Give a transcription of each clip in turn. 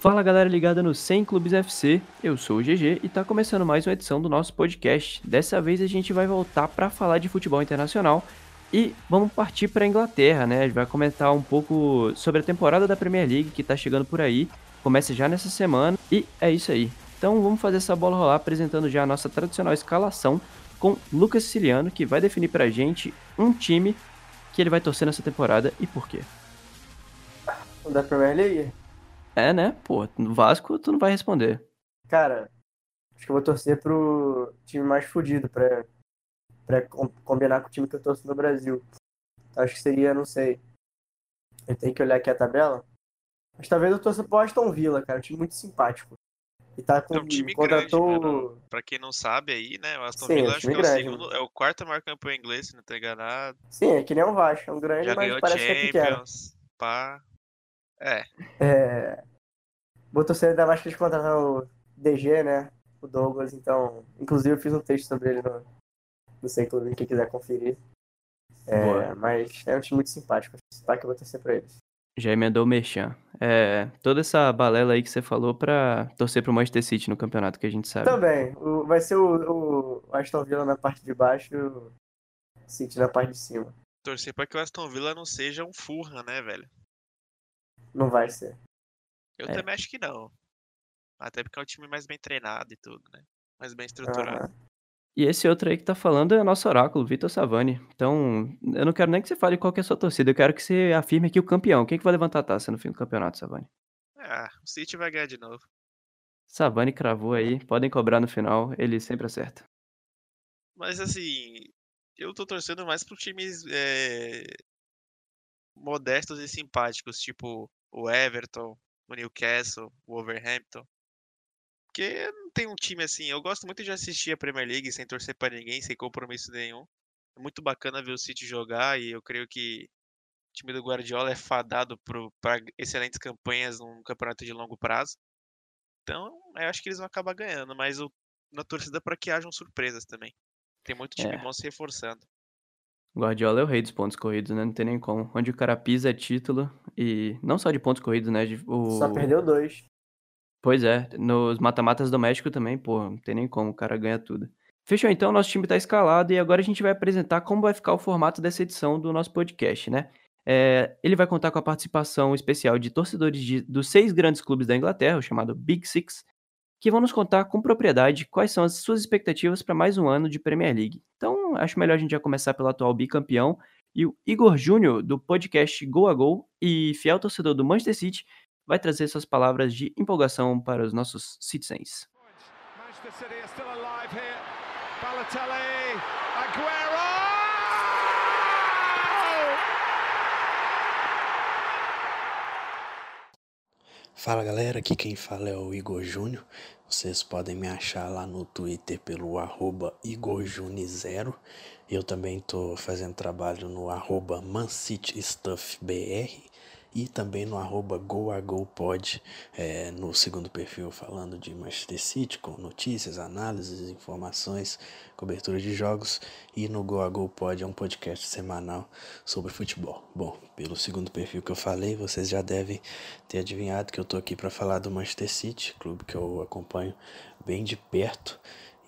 Fala galera ligada no 100 Clubes FC, eu sou o GG e tá começando mais uma edição do nosso podcast. Dessa vez a gente vai voltar para falar de futebol internacional e vamos partir para Inglaterra, né? A gente vai comentar um pouco sobre a temporada da Premier League que tá chegando por aí, começa já nessa semana e é isso aí. Então vamos fazer essa bola rolar apresentando já a nossa tradicional escalação com Lucas Siciliano, que vai definir pra gente um time que ele vai torcer nessa temporada e por quê. Da Premier League? É, né? Pô, no Vasco tu não vai responder. Cara, acho que eu vou torcer pro time mais fodido pra, pra combinar com o time que eu torço no Brasil. Acho que seria, não sei. Eu tenho que olhar aqui a tabela. Mas talvez eu torça pro Aston Villa, cara. Um time muito simpático. E tá com, É um time contratou... grande, mano. Pra quem não sabe aí, né? O Aston Sim, é um Villa acho que é o grande, segundo, é o quarto maior campeão inglês, se não tô enganado. Sim, é que nem um Vasco. É um grande, Já mas parece que é pequeno. Pá. É, É... Vou torcer ainda mais que eles contrataram o DG, né? O Douglas, então. Inclusive eu fiz um texto sobre ele no, no Clube, quem quiser conferir. É, mas é um time muito simpático. Simpático, eu vou torcer pra eles. Já emendou o Merchan. É, toda essa balela aí que você falou pra torcer pro Manchester City no campeonato que a gente sabe. Também, o- vai ser o, o Aston Villa na parte de baixo e o City na parte de cima. torcer pra que o Aston Villa não seja um Fulham, né, velho? Não vai ser. Eu É. também acho que não. Até porque é um time mais bem treinado e tudo, né? Mais bem estruturado. Aham. E esse outro aí que tá falando é o nosso oráculo, Vitor Savani. Então, eu não quero nem que você fale qual que é a sua torcida, eu quero que você afirme aqui o campeão. Quem que vai levantar a taça no fim do campeonato, Savani? Ah, o City vai ganhar de novo. Savani cravou aí, podem cobrar no final, ele sempre acerta. Mas assim, eu tô torcendo mais pro times é, modestos e simpáticos, tipo o Everton, o Newcastle, o Wolverhampton. Porque não tem um time assim. Eu gosto muito de assistir a Premier League sem torcer pra ninguém, sem compromisso nenhum. É muito bacana ver o City jogar e eu creio que o time do Guardiola é fadado para excelentes campanhas num campeonato de longo prazo. Então, eu acho que eles vão acabar ganhando, mas eu, na torcida para que hajam surpresas também. Tem muito time É. bom se reforçando. Guardiola é o rei dos pontos corridos, né? Não tem nem como. Onde o cara pisa é título. E não só de pontos corridos, né? de- o... Só perdeu dois. Pois é, nos mata-matas do México também, pô, não tem nem como, o cara ganha tudo. Fechou então, nosso time tá escalado e agora a gente vai apresentar como vai ficar o formato dessa edição do nosso podcast, né? É, ele vai contar com a participação especial de torcedores de- dos seis grandes clubes da Inglaterra, o chamado Big Six, que vão nos contar com propriedade quais são as suas expectativas para mais um ano de Premier League. Então, acho melhor a gente já começar pelo atual bicampeão e o Igor Júnior, do podcast Go a Go e fiel torcedor do Manchester City, vai trazer suas palavras de empolgação para os nossos citizens. Manchester City Fala galera, aqui quem fala é o Igor Júnior. Vocês podem me achar lá no Twitter pelo arroba IgorJuni0. Eu também tô fazendo trabalho no arroba ManCityStuffBR e também no arroba GoAGoPod, é, no segundo perfil falando de Manchester City, com notícias, análises, informações, cobertura de jogos. E no GoAGoPod é um podcast semanal sobre futebol. Bom, pelo segundo perfil que eu falei, vocês já devem ter adivinhado que eu tô aqui para falar do Manchester City, clube que eu acompanho bem de perto.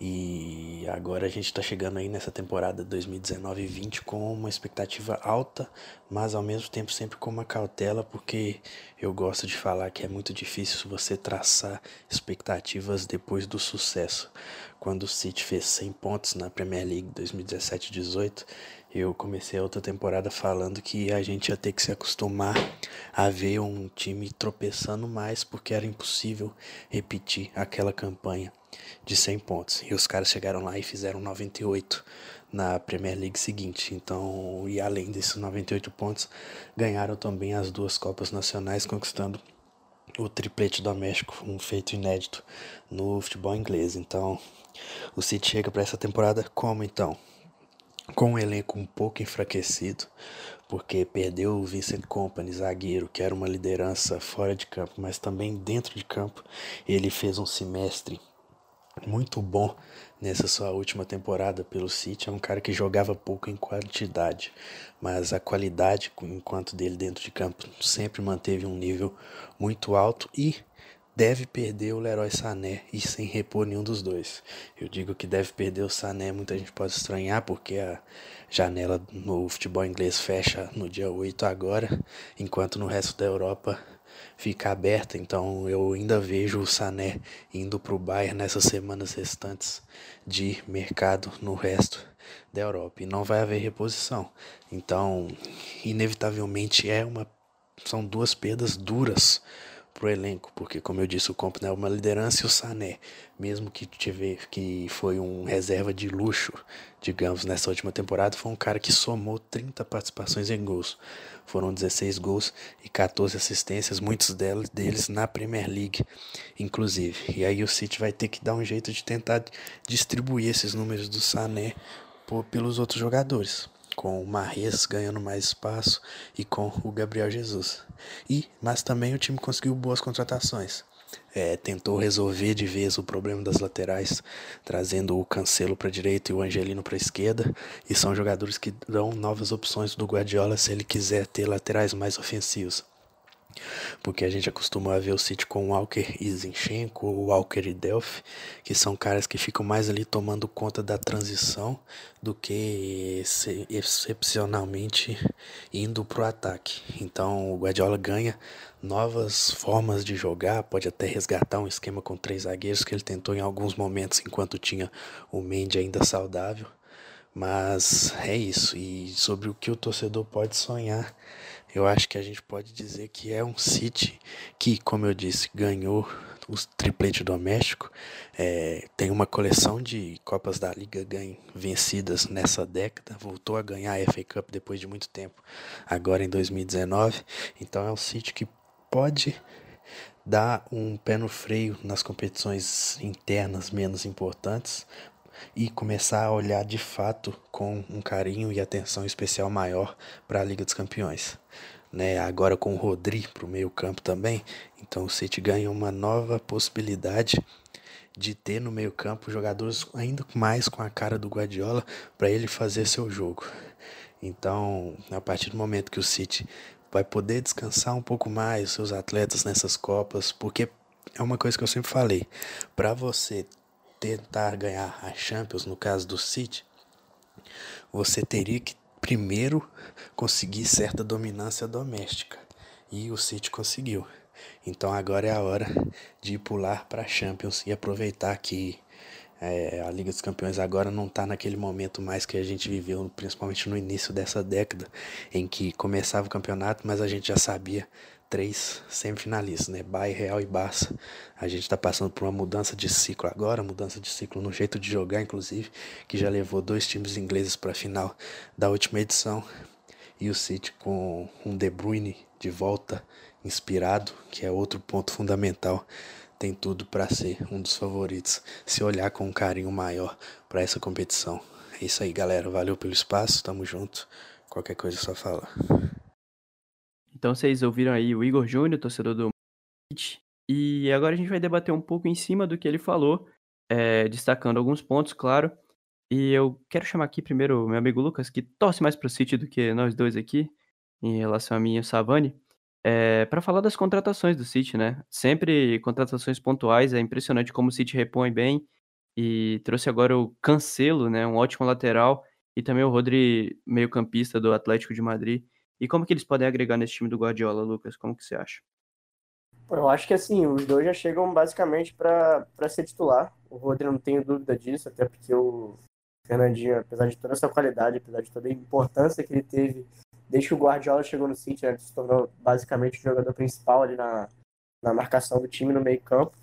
E agora a gente está chegando aí nessa temporada 2019-20 com uma expectativa alta, mas ao mesmo tempo sempre com uma cautela, porque eu gosto de falar que é muito difícil você traçar expectativas depois do sucesso. Quando o City fez 100 pontos na Premier League 2017-18, eu comecei a outra temporada falando que a gente ia ter que se acostumar a ver um time tropeçando mais, porque era impossível repetir aquela campanha de 100 pontos. E os caras chegaram lá e fizeram 98 na Premier League seguinte. Então, e além desses 98 pontos, ganharam também as duas Copas Nacionais, conquistando o triplete doméstico, um feito inédito no futebol inglês. Então, o City chega para essa temporada como então? Com um elenco um pouco enfraquecido, porque perdeu o Vincent Company, zagueiro, que era uma liderança fora de campo, mas também dentro de campo. Ele fez um semestre muito bom nessa sua última temporada pelo City. É um cara que jogava pouco em quantidade, mas a qualidade enquanto dele dentro de campo sempre manteve um nível muito alto e deve perder o Leroy Sané e sem repor nenhum dos dois. Eu digo que deve perder o Sané, muita gente pode estranhar porque a janela no futebol inglês fecha no dia 8 agora, enquanto no resto da Europa fica aberta. Então eu ainda vejo o Sané indo para o Bayern nessas semanas restantes de mercado no resto da Europa e não vai haver reposição. Então, inevitavelmente é uma são duas perdas duras pro elenco, porque como eu disse, o Company é uma liderança e o Sané, mesmo que tiver que foi um reserva de luxo, digamos, nessa última temporada, foi um cara que somou 30 participações em gols. Foram 16 gols e 14 assistências, muitos deles, deles na Premier League, inclusive. E aí o City vai ter que dar um jeito de tentar distribuir esses números do Sané por, pelos outros jogadores com o Marres ganhando mais espaço e com o Gabriel Jesus. E, mas também o time conseguiu boas contratações. É, tentou resolver de vez o problema das laterais, trazendo o Cancelo para direita e o Angelino para esquerda, e são jogadores que dão novas opções do Guardiola se ele quiser ter laterais mais ofensivos. Porque a gente acostumou a ver o City com o Walker e Zinchenko, o Walker e Delphi, que são caras que ficam mais ali tomando conta da transição do que excepcionalmente indo pro ataque. Então o Guardiola ganha novas formas de jogar, pode até resgatar um esquema com três zagueiros que ele tentou em alguns momentos enquanto tinha o Mendy ainda saudável. Mas é isso, e sobre o que o torcedor pode sonhar eu acho que a gente pode dizer que é um City que, como eu disse, ganhou o triplete doméstico, é, tem uma coleção de Copas da Liga ganho, vencidas nessa década, voltou a ganhar a FA Cup depois de muito tempo, agora em 2019. Então é um City que pode dar um pé no freio nas competições internas menos importantes e começar a olhar de fato com um carinho e atenção especial maior para a Liga dos Campeões né? Agora com o Rodri para o meio campo também. Então o City ganha uma nova possibilidade de ter no meio campo jogadores ainda mais com a cara do Guardiola para ele fazer seu jogo. Então, a partir do momento que o City vai poder descansar um pouco mais seus atletas nessas copas, porque é uma coisa que eu sempre falei, para você tentar ganhar a Champions, no caso do City, você teria que primeiro conseguir certa dominância doméstica. E o City conseguiu. Então agora é a hora de pular para a Champions e aproveitar que é, a Liga dos Campeões agora não está naquele momento mais que a gente viveu, principalmente no início dessa década, em que começava o campeonato, mas a gente já sabia três semifinalistas, né? Bayern, Real e Barça. A gente está passando por uma mudança de ciclo agora, mudança de ciclo no jeito de jogar, inclusive, que já levou dois times ingleses para a final da última edição. E o City com um De Bruyne de volta, inspirado, que é outro ponto fundamental. Tem tudo para ser um dos favoritos, se olhar com um carinho maior para essa competição. É isso aí, galera. Valeu pelo espaço, tamo junto. Qualquer coisa é só falar. Então vocês ouviram aí o Igor Júnior, torcedor do e agora a gente vai debater um pouco em cima do que ele falou, é, destacando alguns pontos, claro. E eu quero chamar aqui primeiro meu amigo Lucas, que torce mais pro City do que nós dois aqui, em relação a mim e o Savani, é, para falar das contratações do City, né? Sempre contratações pontuais, é impressionante como o City repõe bem. E trouxe agora o Cancelo, né? Um ótimo lateral. E também o Rodri, meio-campista do Atlético de Madrid. E como que eles podem agregar nesse time do Guardiola, Lucas? Como que você acha? Eu acho que assim, os dois já chegam basicamente para ser titular. O Rodri não tenho dúvida disso, até porque o Fernandinho, apesar de toda essa qualidade, apesar de toda a importância que ele teve desde que o Guardiola chegou no City, né, ele se tornou basicamente o jogador principal ali na, na marcação do time no meio campo.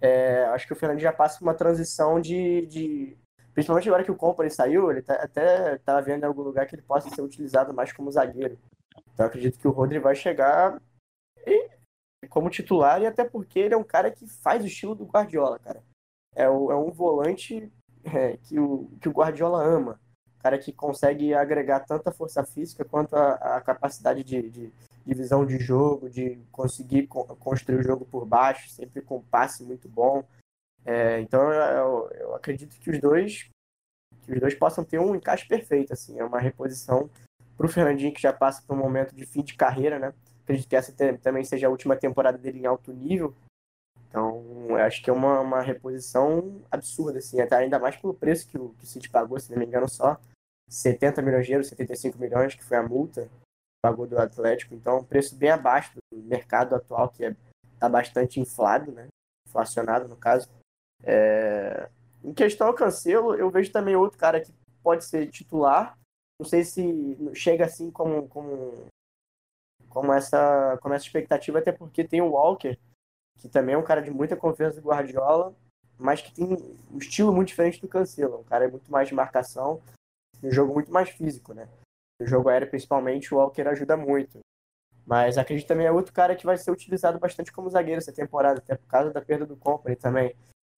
É, acho que o Fernandinho já passa por uma transição de, de Principalmente agora que o Company saiu, ele tá, até estava vendo em algum lugar que ele possa ser utilizado mais como zagueiro. Então acredito que o Rodri vai chegar e, como titular, e até porque ele é um cara que faz o estilo do Guardiola, cara. É, o, é um volante é, que, o, que o Guardiola ama. Cara que consegue agregar tanto a força física quanto a, a capacidade de, de, de, visão de jogo, de conseguir co construir o jogo por baixo, sempre com passe muito bom. É, então eu, eu, acredito que os dois que os dois possam ter um encaixe perfeito, assim, é uma reposição para o Fernandinho que já passa por um momento de fim de carreira, né? Acredito que essa também seja a última temporada dele em alto nível. Então, acho que é uma, uma reposição absurda, assim, até ainda mais pelo preço que o, que o City pagou, se não me engano, só 70 milhões de euros, 75 milhões, que foi a multa pagou do Atlético. Então, um preço bem abaixo do mercado atual, que é, tá bastante inflado, né? Inflacionado, no caso. É... Em questão ao Cancelo, eu vejo também outro cara que pode ser titular. Não sei se chega assim como, como, como, essa, como essa expectativa, até porque tem o Walker, que também é um cara de muita confiança do Guardiola, mas que tem um estilo muito diferente do Cancelo. Um cara muito mais de marcação, um jogo muito mais físico, né? No jogo aéreo, principalmente, o Walker ajuda muito. Mas acredito também é outro cara que vai ser utilizado bastante como zagueiro essa temporada, até por causa da perda do Company também.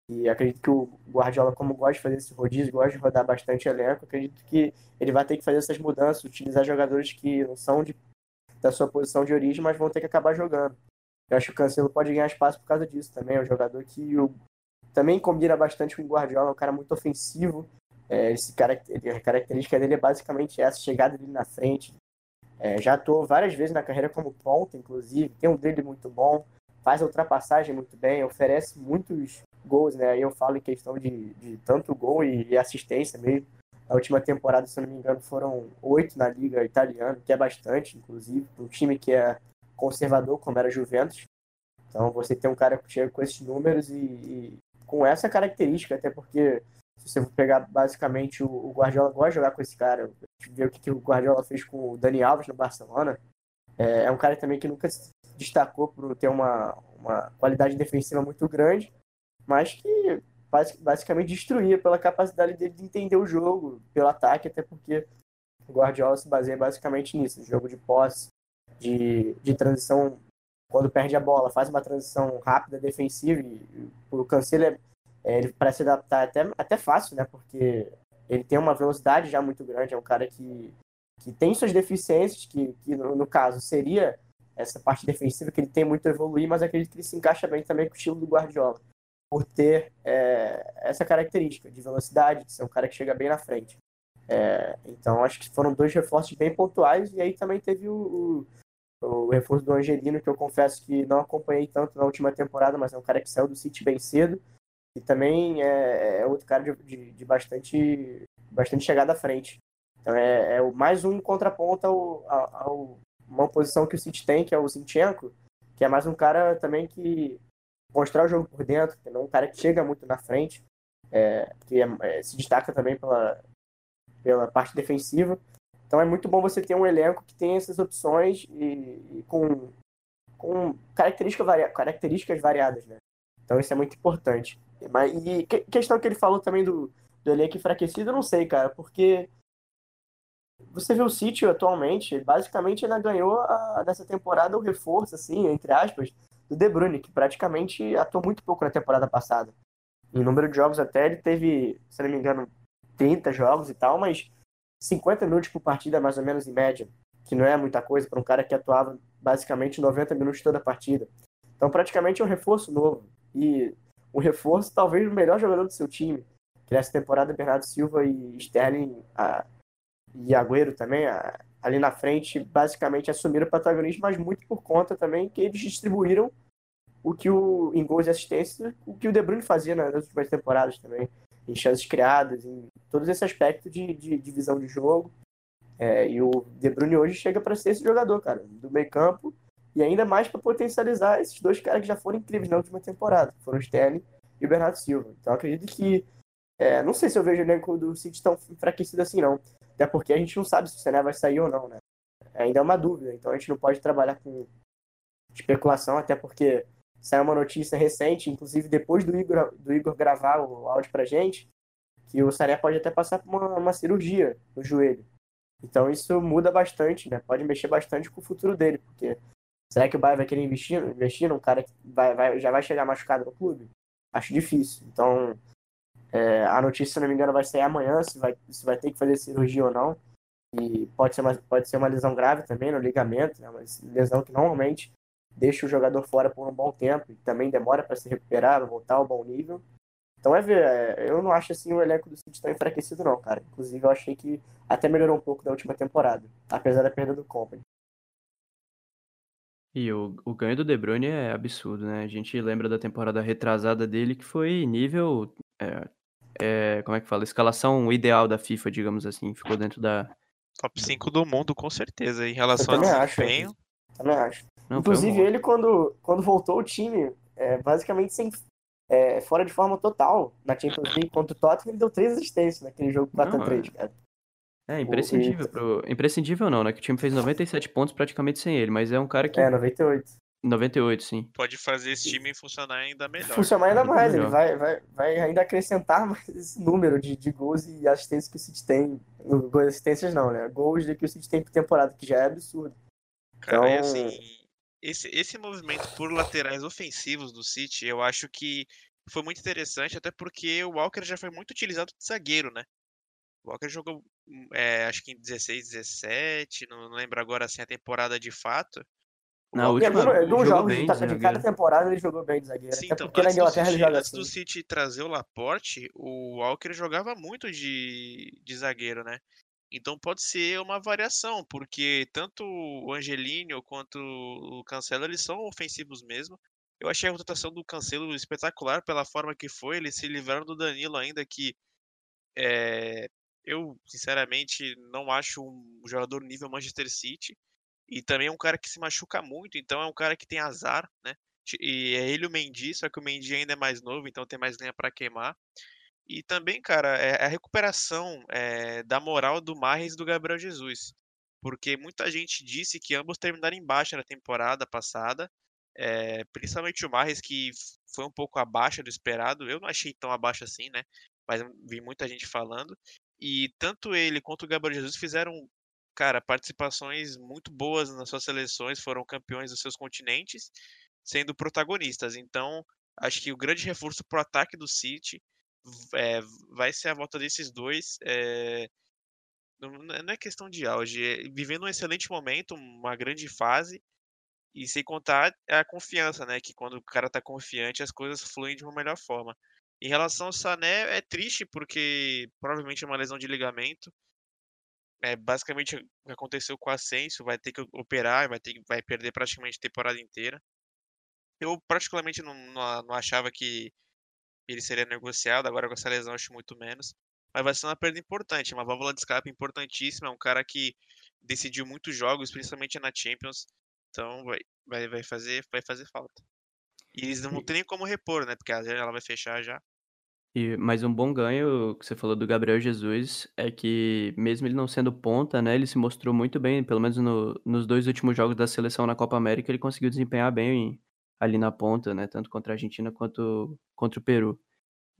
E acredito que o Guardiola, como gosta de fazer esse rodízio, gosta de rodar bastante elenco, acredito que ele vai ter que fazer essas mudanças, utilizar jogadores que não são de, da sua posição de origem, mas vão ter que acabar jogando. Eu acho que o Cancelo pode ganhar espaço por causa disso também. É um jogador que o, também combina bastante com o Guardiola, é um cara muito ofensivo. É, esse cara, a característica dele é basicamente essa, chegada dele na frente. É, já atuou várias vezes na carreira como ponta, inclusive, tem um drible muito bom, faz a ultrapassagem muito bem, oferece muitos gols, né? Aí eu falo em questão de, de tanto gol e, e assistência mesmo. A última temporada, se não me engano, foram oito na Liga Italiana, que é bastante, inclusive, para um time que é conservador, como era a Juventus. Então, você tem um cara que chega com esses números e, e, com essa característica, até porque se você for pegar basicamente o, o Guardiola gosta de jogar com esse cara, vê o que, que o Guardiola fez com o Dani Alves no Barcelona. É, é um cara também que nunca destacou por ter uma, uma qualidade defensiva muito grande, mas que basicamente destruía pela capacidade dele de entender o jogo, pelo ataque, até porque o Guardiola se baseia basicamente nisso, jogo de posse, de, de transição, quando perde a bola, faz uma transição rápida, defensiva, e o Cancelo é, é, ele parece adaptar até, até fácil, né, porque ele tem uma velocidade já muito grande, é um cara que, que tem suas deficiências, que, que no, no caso seria essa parte defensiva que ele tem muito a evoluir, mas acredito que ele se encaixa bem também com o estilo do Guardiola por ter é, essa característica de velocidade, de ser um cara que chega bem na frente. É, então, acho que foram dois reforços bem pontuais, e aí também teve o, o, o, reforço do Angelino, que eu confesso que não acompanhei tanto na última temporada, mas é um cara que saiu do City bem cedo, e também é, é outro cara de, de, de, bastante, bastante chegada à frente. Então, é, é mais um contraponto ao, ao, uma posição que o City tem, que é o Zinchenko, que é mais um cara também que mostrar o jogo por dentro, que não é um cara que chega muito na frente, é, que é, é, se destaca também pela, pela parte defensiva. Então é muito bom você ter um elenco que tem essas opções e, e com, com característica varia, características variadas, né? Então isso é muito importante. Mas, e que, questão que ele falou também do, do elenco enfraquecido, eu não sei, cara, porque você vê o City atualmente, basicamente ainda ganhou a, nessa temporada o reforço, assim, entre aspas, do De Bruyne, que praticamente atuou muito pouco na temporada passada. Em número de jogos até ele teve, se não me engano, 30 jogos e tal, mas 50 minutos por partida mais ou menos em média, que não é muita coisa para um cara que atuava basicamente 90 minutos toda a partida. Então praticamente é um reforço novo. E um reforço talvez o melhor jogador do seu time. Que nessa temporada Bernardo Silva e Sterling a, e Agüero também, ali na frente, basicamente assumiram o protagonismo, mas muito por conta também que eles distribuíram o que o em gols e assistência, o que o De Bruyne fazia nas últimas temporadas também, em chances criadas, em todos esse aspecto de, de, de visão de jogo. É, e o De Bruyne hoje chega para ser esse jogador, cara, do meio campo, e ainda mais para potencializar esses dois caras que já foram incríveis na última temporada, foram o Sterling e o Bernardo Silva. Então acredito que é, não sei se eu vejo o elenco do City tão enfraquecido assim, não. Até porque a gente não sabe se o Sané vai sair ou não, né? Ainda é uma dúvida, então a gente não pode trabalhar com especulação, até porque saiu uma notícia recente, inclusive depois do Igor, do Igor gravar o áudio pra gente, que o Sané pode até passar por uma, uma cirurgia no joelho. Então isso muda bastante, né? Pode mexer bastante com o futuro dele, porque será que o Bayern vai querer investir, investir num cara que vai, vai, já vai chegar machucado no clube? Acho difícil. Então, é, a notícia, se não me engano, vai sair amanhã, se vai, se vai ter que fazer cirurgia ou não. E pode ser uma, pode ser uma lesão grave também no ligamento, né? uma lesão que normalmente deixa o jogador fora por um bom tempo e também demora para se recuperar, voltar ao bom nível. Então é ver, é, eu não acho assim o elenco do City tão enfraquecido não, cara. Inclusive eu achei que até melhorou um pouco da última temporada, apesar da perda do Company. E o, o ganho do De Bruyne é absurdo, né? A gente lembra da temporada retrasada dele que foi nível. É, é, como é que fala? Escalação ideal da FIFA, digamos assim. Ficou dentro da. Top 5 do mundo, com certeza. Em relação Eu ao também acho. desempenho. Também acho. Não, um Inclusive, monstro. ele, quando, quando voltou o time, é, basicamente sem, é, fora de forma total, na Champions League contra o Tottenham, ele deu três assistências naquele jogo Não, 4x3, cara. É, imprescindível. Pro... Imprescindível não, né? Que o time fez 97 pontos praticamente sem ele, mas é um cara que. É, 98. 98, sim. Pode fazer esse time funcionar ainda melhor. Funcionar ainda mais, ele vai, vai, vai ainda acrescentar mais esse número de, de gols e assistências que o City tem. no- Gols e assistências não, né? Gols que o City tem por temporada, que já é absurdo. Cara, e Então- assim, esse, esse movimento por laterais ofensivos do City, eu acho que foi muito interessante, até porque o Walker já foi muito utilizado de zagueiro, né? O Walker jogou, hum, é, acho que em 16, 17, não, não lembro agora assim a temporada de fato. O Na Em última- algum- ele alguns jogou jogos bem de, de de cada temporada ele jogou bem de zagueiro. Sim, então, porque na antes do, Inglaterra ele City, joga antes assim. do City trazer o Laporte, o Walker jogava muito de, de zagueiro, né? Então pode ser uma variação, porque tanto o Angelino quanto o Cancelo, eles são ofensivos mesmo. Eu achei a rotação do Cancelo espetacular pela forma que foi, eles se livraram do Danilo ainda que é, eu, sinceramente, não acho um jogador nível Manchester City. E também é um cara que se machuca muito, então é um cara que tem azar, né? E é ele o Mendy, só que o Mendy ainda é mais novo, então tem mais lenha para queimar. E também, cara, é a recuperação é, da moral do Mahrez e do Gabriel Jesus. Porque muita gente disse que ambos terminaram em baixa na temporada passada. é, principalmente o Mahrez, que foi um pouco abaixo do esperado. Eu não achei tão abaixo assim, né? Mas vi muita gente falando. E tanto ele quanto o Gabriel Jesus fizeram, cara, participações muito boas nas suas seleções, foram campeões dos seus continentes, sendo protagonistas. Então, acho que o grande reforço pro ataque do City é, vai ser a volta desses dois. é, não, é questão de auge, é vivendo um excelente momento, uma grande fase. E sem contar a confiança, né? Que quando o cara tá confiante, as coisas fluem de uma melhor forma. Em relação ao Sané, é triste porque provavelmente é uma lesão de ligamento. É basicamente o que aconteceu com o Asensio, vai ter que operar, vai ter que- vai perder praticamente a temporada inteira. Eu particularmente não, não, não achava que ele seria negociado, agora com essa lesão acho muito menos. Mas vai ser uma perda importante, uma válvula de escape importantíssima, é um cara que decidiu muitos jogos, principalmente na Champions. Então vai, vai, vai, fazer, vai fazer falta. E eles não ter nem como repor, né? Porque a janela vai fechar já. E, mas um bom ganho que você falou do Gabriel Jesus é que, mesmo ele não sendo ponta, né, ele se mostrou muito bem, pelo menos no- nos dois últimos jogos da seleção na Copa América, ele conseguiu desempenhar bem ali na ponta, né, tanto contra a Argentina quanto contra o Peru.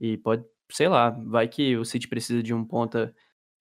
E pode, sei lá, vai que o City precisa de um ponta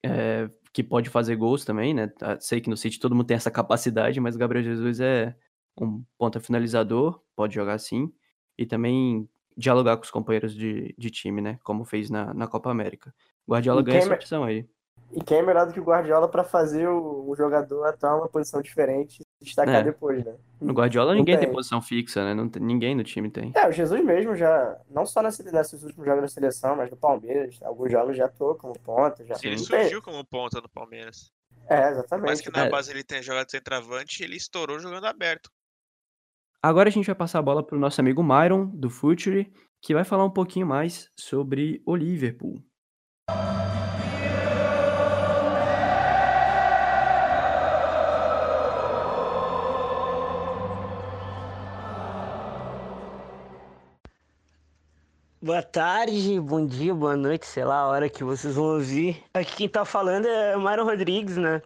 é, que pode fazer gols também, né? Tá, Sei que no City todo mundo tem essa capacidade, mas o Gabriel Jesus é um ponta finalizador, pode jogar assim, e também dialogar com os companheiros de, de time, né? Como fez na, na Copa América. Guardiola E ganha essa é- opção aí. E quem é melhor do que o Guardiola pra fazer o, o jogador atuar em uma posição diferente e destacar É. depois, né? No Guardiola ninguém tem tem. posição fixa, né? Não tem- ninguém no time tem. É, o Jesus mesmo já, não só nesses últimos jogos da seleção, mas no Palmeiras, alguns jogos já atuou como ponta, já Ele não tem- surgiu como ponta no Palmeiras. É, Por mais exatamente. que na É. base ele tenha jogado de centroavante, ele estourou jogando aberto. Agora a gente vai passar a bola pro nosso amigo Myron, do Future, que vai falar um pouquinho mais sobre o Liverpool. Boa tarde, bom dia, boa noite, sei lá a hora que vocês vão ouvir. Aqui quem tá falando é Mário Rodrigues, né?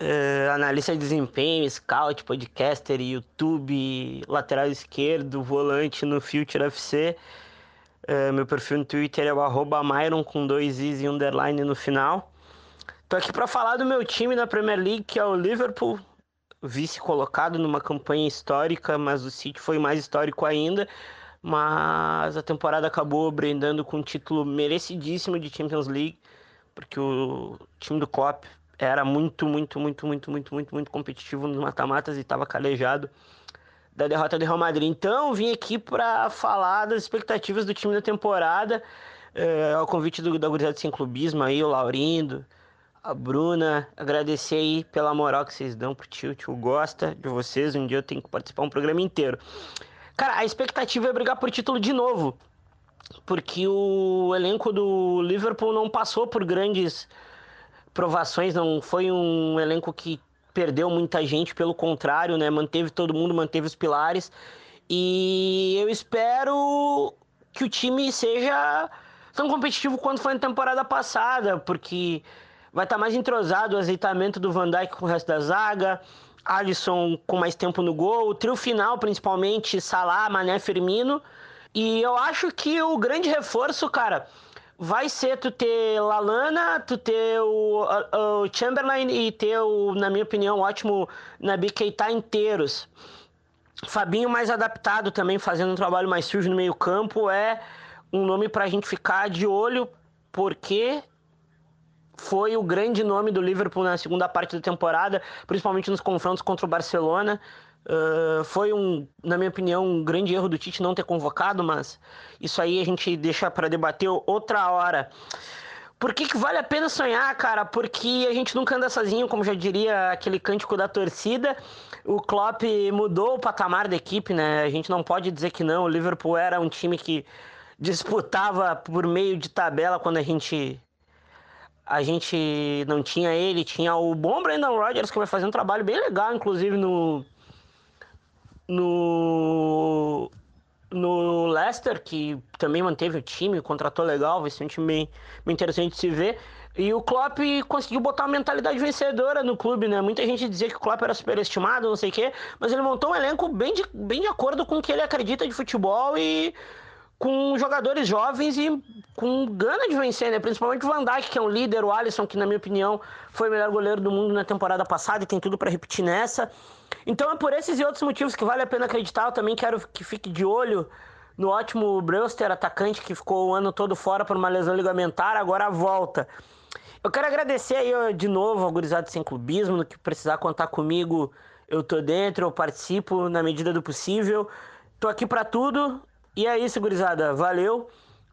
É, analista de desempenho, scout, podcaster, YouTube, lateral esquerdo, volante no Future FC. É, meu perfil no Twitter é o Myron com dois is e underline no final. Tô aqui para falar do meu time na Premier League, que é o Liverpool, vice colocado numa campanha histórica, mas o City foi mais histórico ainda mas a temporada acabou brindando com um título merecidíssimo de Champions League, porque o time do Klopp era muito, muito, muito, muito, muito, muito, muito competitivo nos mata-matas e estava calejado da derrota do Real Madrid. Então, vim aqui para falar das expectativas do time da temporada, é, ao convite do, da Gurizada Sem Clubismo aí, o Laurindo, a Bruna, agradecer aí pela moral que vocês dão pro tio. O tio gosta de vocês. Um dia eu tenho que participar um programa inteiro. Cara, a expectativa é brigar por título de novo. Porque o elenco do Liverpool não passou por grandes provações, não foi um elenco que perdeu muita gente, pelo contrário, né? Manteve todo mundo, manteve os pilares. E eu espero que o time seja tão competitivo quanto foi na temporada passada, porque vai estar mais entrosado o azeitamento do Van Dijk com o resto da zaga, Alisson com mais tempo no gol, o trio final, principalmente Salah, Mané, Firmino. E eu acho que o grande reforço, cara, vai ser tu ter Lalana, tu ter o, o Chamberlain e ter o, na minha opinião, ótimo Nabi Keita inteiros. Fabinho mais adaptado também, fazendo um trabalho mais sujo no meio campo, é um nome para a gente ficar de olho, porque foi o grande nome do Liverpool na segunda parte da temporada, principalmente nos confrontos contra o Barcelona. Uh, foi um, na minha opinião, um grande erro do Tite não ter convocado, mas isso aí a gente deixa para debater outra hora. Por que, que vale a pena sonhar, cara? Porque a gente nunca anda sozinho, como já diria aquele cântico da torcida. O Klopp mudou o patamar da equipe, né? A gente não pode dizer que não. O Liverpool era um time que disputava por meio de tabela quando a gente a gente não tinha ele, tinha o bom Brandon Rodgers que vai fazer um trabalho bem legal, inclusive no no no Leicester, que também manteve o time, contratou legal, vai ser um time bem, bem interessante de se ver. E o Klopp conseguiu botar uma mentalidade vencedora no clube, né? Muita gente dizia que o Klopp era superestimado, não sei o quê, mas ele montou um elenco bem de, bem de acordo com o que ele acredita de futebol e com jogadores jovens e com gana de vencer, né? Principalmente o Van Dijk, que é um líder, o Alisson, que na minha opinião foi o melhor goleiro do mundo na temporada passada e tem tudo para repetir nessa. Então é por esses e outros motivos que vale a pena acreditar. Eu também quero que fique de olho no ótimo Brewster, atacante que ficou o ano todo fora por uma lesão ligamentar, agora volta. Eu quero agradecer aí de novo ao Gurizado Sem Clubismo, no que precisar contar comigo, eu tô dentro, eu participo na medida do possível. Tô aqui para tudo e é isso, gurizada. Valeu.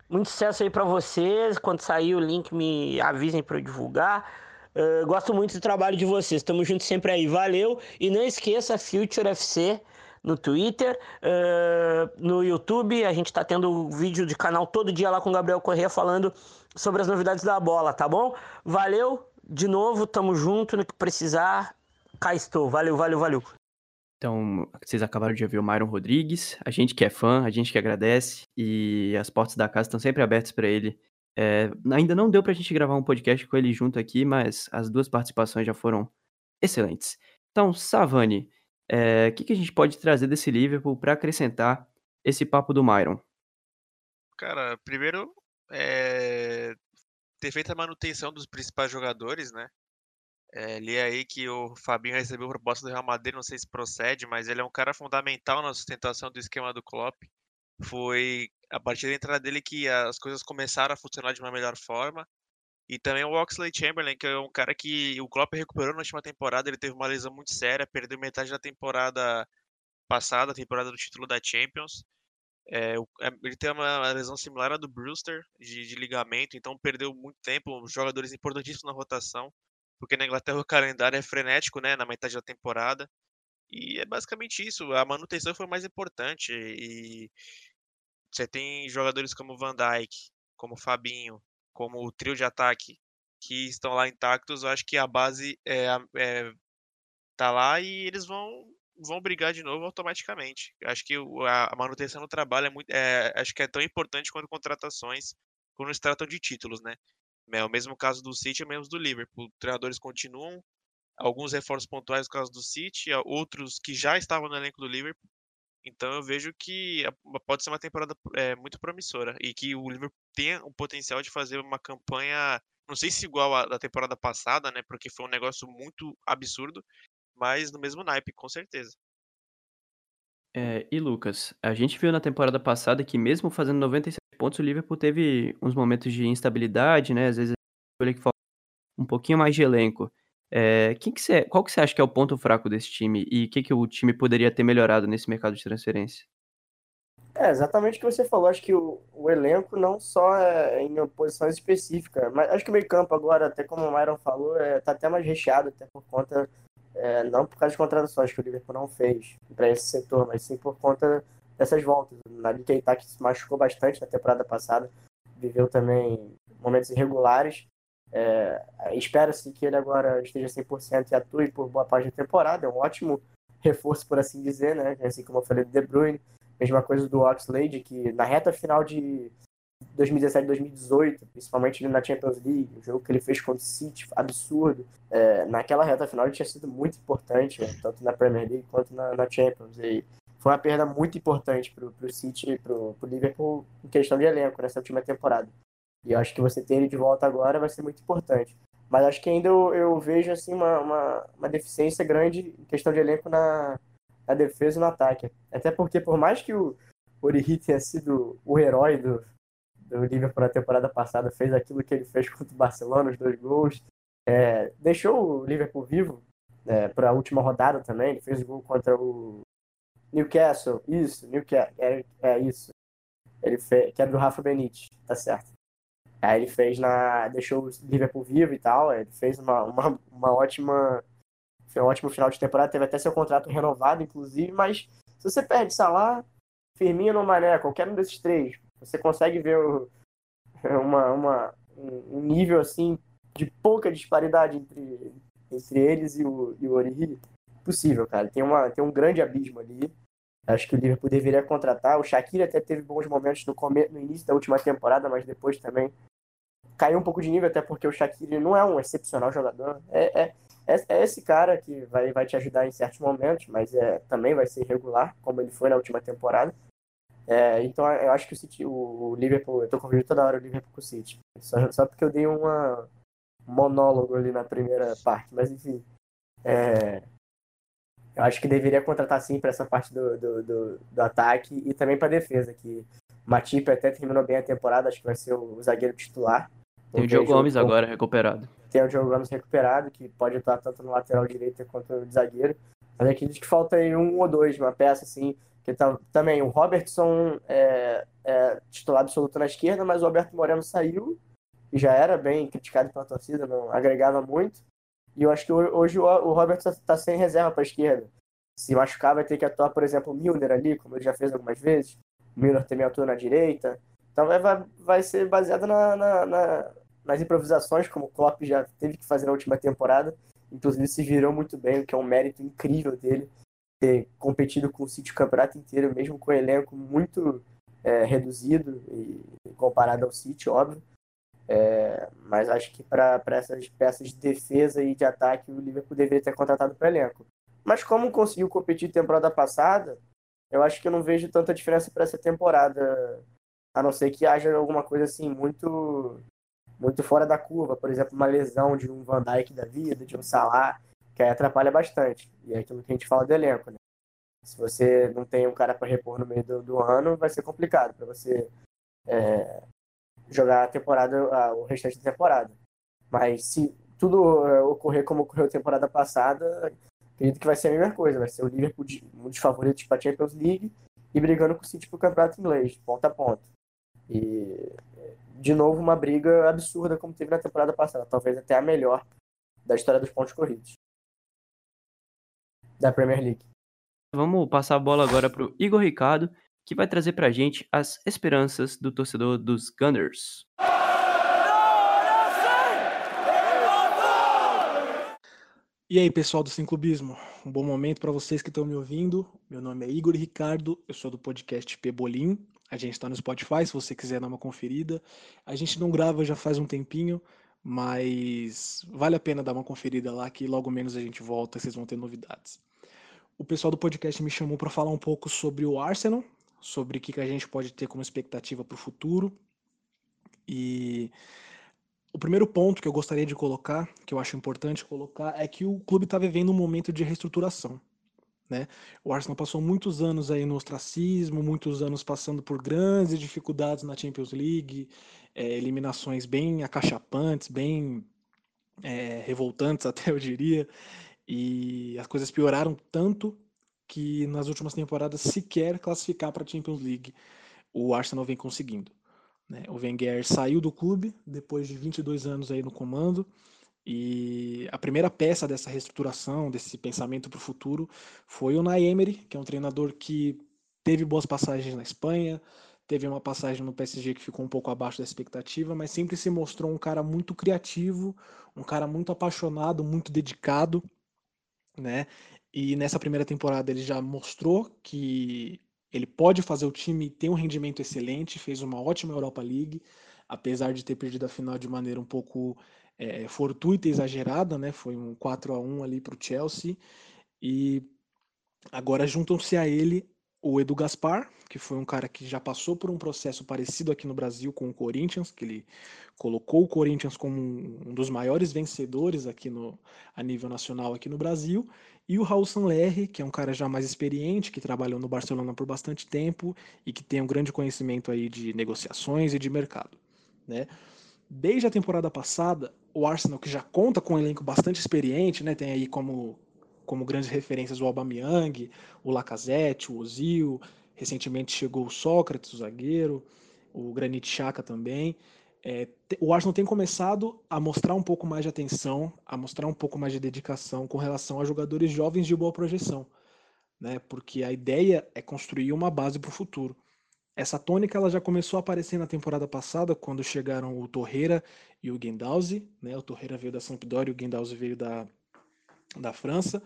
Muito sucesso aí para vocês. Quando sair o link, me avisem para eu divulgar. Uh, gosto muito do trabalho de vocês. Tamo junto sempre aí. Valeu. E não esqueça Future FC no Twitter, uh, no YouTube. A gente tá tendo vídeo de canal todo dia lá com o Gabriel Corrêa falando sobre as novidades da bola, tá bom? Valeu. De novo, tamo junto no que precisar. Cá estou. Valeu, valeu, valeu. Então, vocês acabaram de ouvir o Myron Rodrigues, a gente que é fã, a gente que agradece, e as portas da casa estão sempre abertas para ele. É, ainda não deu para a gente gravar um podcast com ele junto aqui, mas as duas participações já foram excelentes. Então, Savani, o é, que, que a gente pode trazer desse Liverpool para acrescentar esse papo do Myron? Cara, primeiro, é, ter feito a manutenção dos principais jogadores, né? É, li aí que o Fabinho recebeu proposta do Real Madrid, não sei se procede, mas ele é um cara fundamental na sustentação do esquema do Klopp. Foi a partir da entrada dele que as coisas começaram a funcionar de uma melhor forma. E também o Oxley Chamberlain, que é um cara que o Klopp recuperou na última temporada, ele teve uma lesão muito séria, perdeu metade da temporada passada, a temporada do título da Champions. É, ele tem uma lesão similar à do Brewster, de, de ligamento, então perdeu muito tempo, jogadores importantíssimos na rotação porque na Inglaterra o calendário é frenético, né, na metade da temporada. E é basicamente isso, a manutenção foi mais importante e você tem jogadores como Van Dijk, como Fabinho, como o trio de ataque que estão lá intactos, eu acho que a base é, é tá lá e eles vão vão brigar de novo automaticamente. Eu acho que a manutenção no trabalho é muito, é, acho que é tão importante quanto contratações quando se tratam de títulos, né? É o mesmo caso do City, é o mesmo do Liverpool. Treinadores continuam, alguns reforços pontuais no caso do City, outros que já estavam no elenco do Liverpool. Então eu vejo que pode ser uma temporada é, muito promissora e que o Liverpool tem o potencial de fazer uma campanha, não sei se igual à da temporada passada, né? Porque foi um negócio muito absurdo, mas no mesmo naipe, com certeza. É, e Lucas, a gente viu na temporada passada que mesmo fazendo 97 pontos, o Liverpool teve uns momentos de instabilidade, né? Às vezes ele que falta um pouquinho mais de elenco. É, quem que cê, qual que você acha que é o ponto fraco desse time e o que, que o time poderia ter melhorado nesse mercado de transferência? É, exatamente o que você falou. Acho que o, o elenco não só é em posições específicas, mas acho que o meio campo agora, até como o Myron falou, é, tá até mais recheado, até por conta, é, não por causa de contratações que o Liverpool não fez para esse setor, mas sim por conta dessas voltas. Na Keita que se machucou bastante na temporada passada, viveu também momentos irregulares. É, Espera-se que ele agora esteja 100% e atue por boa parte da temporada. É um ótimo reforço, por assim dizer, né? Assim como eu falei do De Bruyne. Mesma coisa do Oxlade, que na reta final de 2017 2018, principalmente na Champions League, o jogo que ele fez contra o City, absurdo. É, naquela reta final ele tinha sido muito importante, né, tanto na Premier League quanto na, na Champions. E foi uma perda muito importante para o City para o Liverpool em questão de elenco nessa última temporada. E eu acho que você ter ele de volta agora vai ser muito importante. Mas acho que ainda eu, eu vejo assim uma, uma, uma deficiência grande em questão de elenco na, na defesa e no ataque. Até porque, por mais que o Origi tenha sido o herói do, do Liverpool na temporada passada, fez aquilo que ele fez contra o Barcelona, os dois gols, é, deixou o Liverpool vivo é, para a última rodada também. Ele fez o gol contra o Newcastle, isso, Newcastle, é, é isso. Ele fez, que é do Rafa Benítez, tá certo. Aí ele fez na. deixou o Liverpool vivo e tal. Ele fez uma, uma, uma ótima foi um ótimo final de temporada, teve até seu contrato renovado, inclusive, mas se você perde Salah, Firmino ou Mané, qualquer um desses três, você consegue ver uma, uma, um nível assim de pouca disparidade entre, entre eles e o, e o Origi? Possível, cara. Tem, uma, tem um grande abismo ali. Acho que o Liverpool deveria contratar. O Shaqiri até teve bons momentos no, come... no início da última temporada, mas depois também caiu um pouco de nível, até porque o Shaqiri não é um excepcional jogador. É, é, é, é, esse cara que vai, vai te ajudar em certos momentos, mas é, também vai ser irregular, como ele foi na última temporada. É, então eu acho que o, City, o Liverpool, eu tô convidando toda hora o Liverpool com o City. Só, só porque eu dei uma, um monólogo ali na primeira parte, mas enfim. É, eu acho que deveria contratar sim para essa parte do, do, do, do, ataque e também para defesa, que Matip até terminou bem a temporada, acho que vai ser o, o zagueiro titular. Tem o Diogo Gomes agora recuperado. Tem o Diogo Gomes recuperado, que pode atuar tanto no lateral direito quanto no zagueiro. Mas acredito que falta aí um ou dois, uma peça assim. Que tá, também o Robertson é, é titular absoluto na esquerda, mas o Alberto Moreno saiu e já era bem criticado pela torcida, não agregava muito. E eu acho que hoje o Robertson está sem reserva para a esquerda. Se machucar, vai ter que atuar, por exemplo, o Milner ali, como ele já fez algumas vezes. O Milner também atua na direita. Então vai, vai, vai ser baseado na, na, na, nas improvisações, como o Klopp já teve que fazer na última temporada. Inclusive se virou muito bem, o que é um mérito incrível dele ter competido com o City o campeonato inteiro, mesmo com o elenco muito é, reduzido e, comparado ao City, óbvio. É, mas acho que para essas peças de defesa e de ataque o Liverpool deveria ter contratado para elenco. Mas como conseguiu competir temporada passada, eu acho que eu não vejo tanta diferença para essa temporada, a não ser que haja alguma coisa assim muito muito fora da curva, por exemplo, uma lesão de um Van Dijk da vida, de um Salah, que aí atrapalha bastante. E é aquilo que a gente fala do elenco, né? Se você não tem um cara para repor no meio do, do, ano, vai ser complicado para você é, jogar a temporada, a, o restante da temporada. Mas se tudo é, ocorrer como ocorreu a temporada passada, acredito que vai ser a mesma coisa. Vai ser o Liverpool de, um dos favoritos para a Champions League e brigando com o City pro campeonato inglês, ponta a ponta. E de novo uma briga absurda como teve na temporada passada, talvez até a melhor da história dos pontos corridos da Premier League. Vamos passar a bola agora para o Igor Ricardo, que vai trazer para a gente as esperanças do torcedor dos Gunners. E aí, pessoal do Sem Clubismo, um bom momento para vocês que estão me ouvindo. Meu nome é Igor Ricardo, eu sou do podcast Pebolim, a gente está no Spotify, se você quiser dar uma conferida. A gente não grava já faz um tempinho, mas vale a pena dar uma conferida lá que logo menos a gente volta vocês vão ter novidades. O pessoal do podcast me chamou para falar um pouco sobre o Arsenal, sobre o que a gente pode ter como expectativa para o futuro. E o primeiro ponto que eu gostaria de colocar, que eu acho importante colocar, é que o clube está vivendo um momento de reestruturação. Né? O Arsenal passou muitos anos aí no ostracismo, muitos anos passando por grandes dificuldades na Champions League, é, eliminações bem acachapantes, bem é, revoltantes até eu diria, e as coisas pioraram tanto que nas últimas temporadas sequer classificar para a Champions League o Arsenal vem conseguindo. Né? O Wenger saiu do clube depois de 22 anos aí no comando e a primeira peça dessa reestruturação, desse pensamento para o futuro, foi o Nay Emery, que é um treinador que teve boas passagens na Espanha, teve uma passagem no PSG que ficou um pouco abaixo da expectativa, mas sempre se mostrou um cara muito criativo, um cara muito apaixonado, muito dedicado, né? E nessa primeira temporada ele já mostrou que ele pode fazer o time ter um rendimento excelente, fez uma ótima Europa League, apesar de ter perdido a final de maneira um pouco é, fortuita e exagerada, né? Foi um 4 a 1 ali para o Chelsea. E agora juntam-se a ele o Edu Gaspar, que foi um cara que já passou por um processo parecido aqui no Brasil com o Corinthians, que ele colocou o Corinthians como um dos maiores vencedores aqui no, a nível nacional aqui no Brasil, e o Raul Sanlerre, que é um cara já mais experiente, que trabalhou no Barcelona por bastante tempo e que tem um grande conhecimento aí de negociações e de mercado, né? Desde a temporada passada, o Arsenal, que já conta com um elenco bastante experiente, né? Tem aí como, como grandes referências o Aubameyang, o Lacazette, o Ozil, recentemente chegou o Sócrates, o zagueiro, o Granit Xhaka também. É, o Arsenal tem começado a mostrar um pouco mais de atenção, a mostrar um pouco mais de dedicação com relação a jogadores jovens de boa projeção, né? Porque a ideia é construir uma base para o futuro. Essa tônica ela já começou a aparecer na temporada passada, quando chegaram o Torreira e o Guendouzi. Né? O Torreira veio da Sampdoria e o Guendouzi veio da, da França.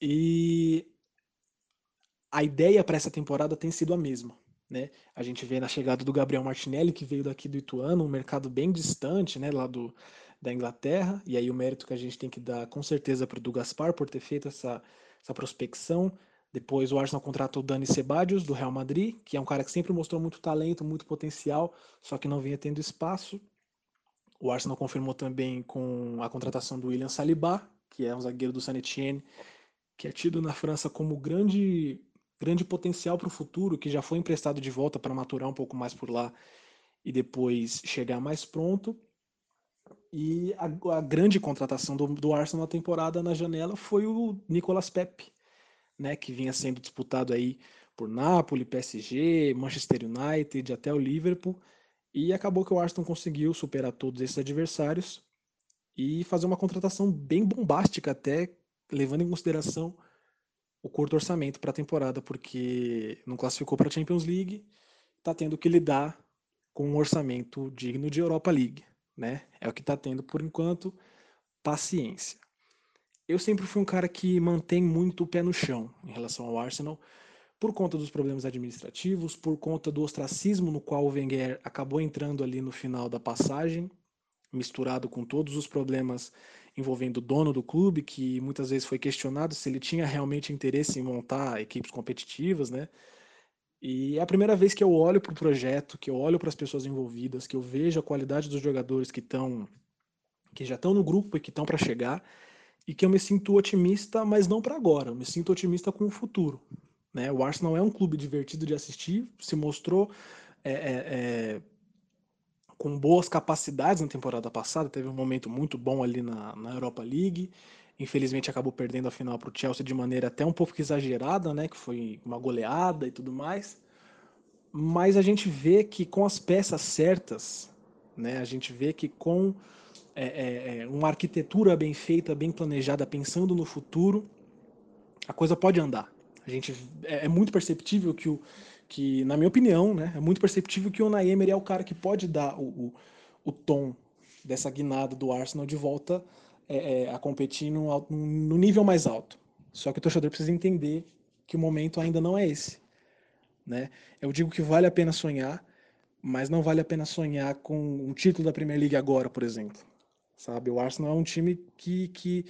E a ideia para essa temporada tem sido a mesma. Né? A gente vê na chegada do Gabriel Martinelli, que veio daqui do Ituano, um mercado bem distante, né, lá do, da Inglaterra, e aí o mérito que a gente tem que dar com certeza para o do Gaspar por ter feito essa, essa prospecção, depois o Arsenal contratou o Dani Sebadios, do Real Madrid, que é um cara que sempre mostrou muito talento, muito potencial, só que não vinha tendo espaço. O Arsenal confirmou também com a contratação do William Saliba, que é um zagueiro do Saint Etienne, que é tido na França como grande, grande potencial para o futuro, que já foi emprestado de volta para maturar um pouco mais por lá e depois chegar mais pronto. E a, a grande contratação do, do Arsenal na temporada na janela foi o Nicolas Pepe, né, que vinha sendo disputado aí por Napoli, PSG, Manchester United, até o Liverpool, e acabou que o Arsenal conseguiu superar todos esses adversários e fazer uma contratação bem bombástica até, levando em consideração o curto orçamento para a temporada, porque não classificou para a Champions League, está tendo que lidar com um orçamento digno de Europa League, né? É o que está tendo por enquanto. Paciência eu sempre fui um cara que mantém muito o pé no chão em relação ao Arsenal, por conta dos problemas administrativos, por conta do ostracismo no qual o Wenger acabou entrando ali no final da passagem, misturado com todos os problemas envolvendo o dono do clube, que muitas vezes foi questionado se ele tinha realmente interesse em montar equipes competitivas, né? E é a primeira vez que eu olho para o projeto, que eu olho para as pessoas envolvidas, que eu vejo a qualidade dos jogadores que estão que já estão no grupo e que estão para chegar e que eu me sinto otimista, mas não para agora. Eu me sinto otimista com o futuro. Né? O Arsenal é um clube divertido de assistir, se mostrou é, é, é, com boas capacidades na temporada passada, teve um momento muito bom ali na, na Europa League. Infelizmente acabou perdendo a final para o Chelsea de maneira até um pouco exagerada, né? que foi uma goleada e tudo mais. Mas a gente vê que com as peças certas, né? a gente vê que com é, é, é, uma arquitetura bem feita, bem planejada, pensando no futuro, a coisa pode andar. A gente é, é, muito perceptível que o que, na minha opinião, né, é muito perceptível que o Unai Emery é o cara que pode dar o, o, o tom dessa guinada do Arsenal de volta é, é a competir no, no nível mais alto. Só que o torcedor precisa entender que o momento ainda não é esse. Né? Eu digo que vale a pena sonhar, mas não vale a pena sonhar com um título da Premier League agora, por exemplo sabe? O Arsenal é um time que, que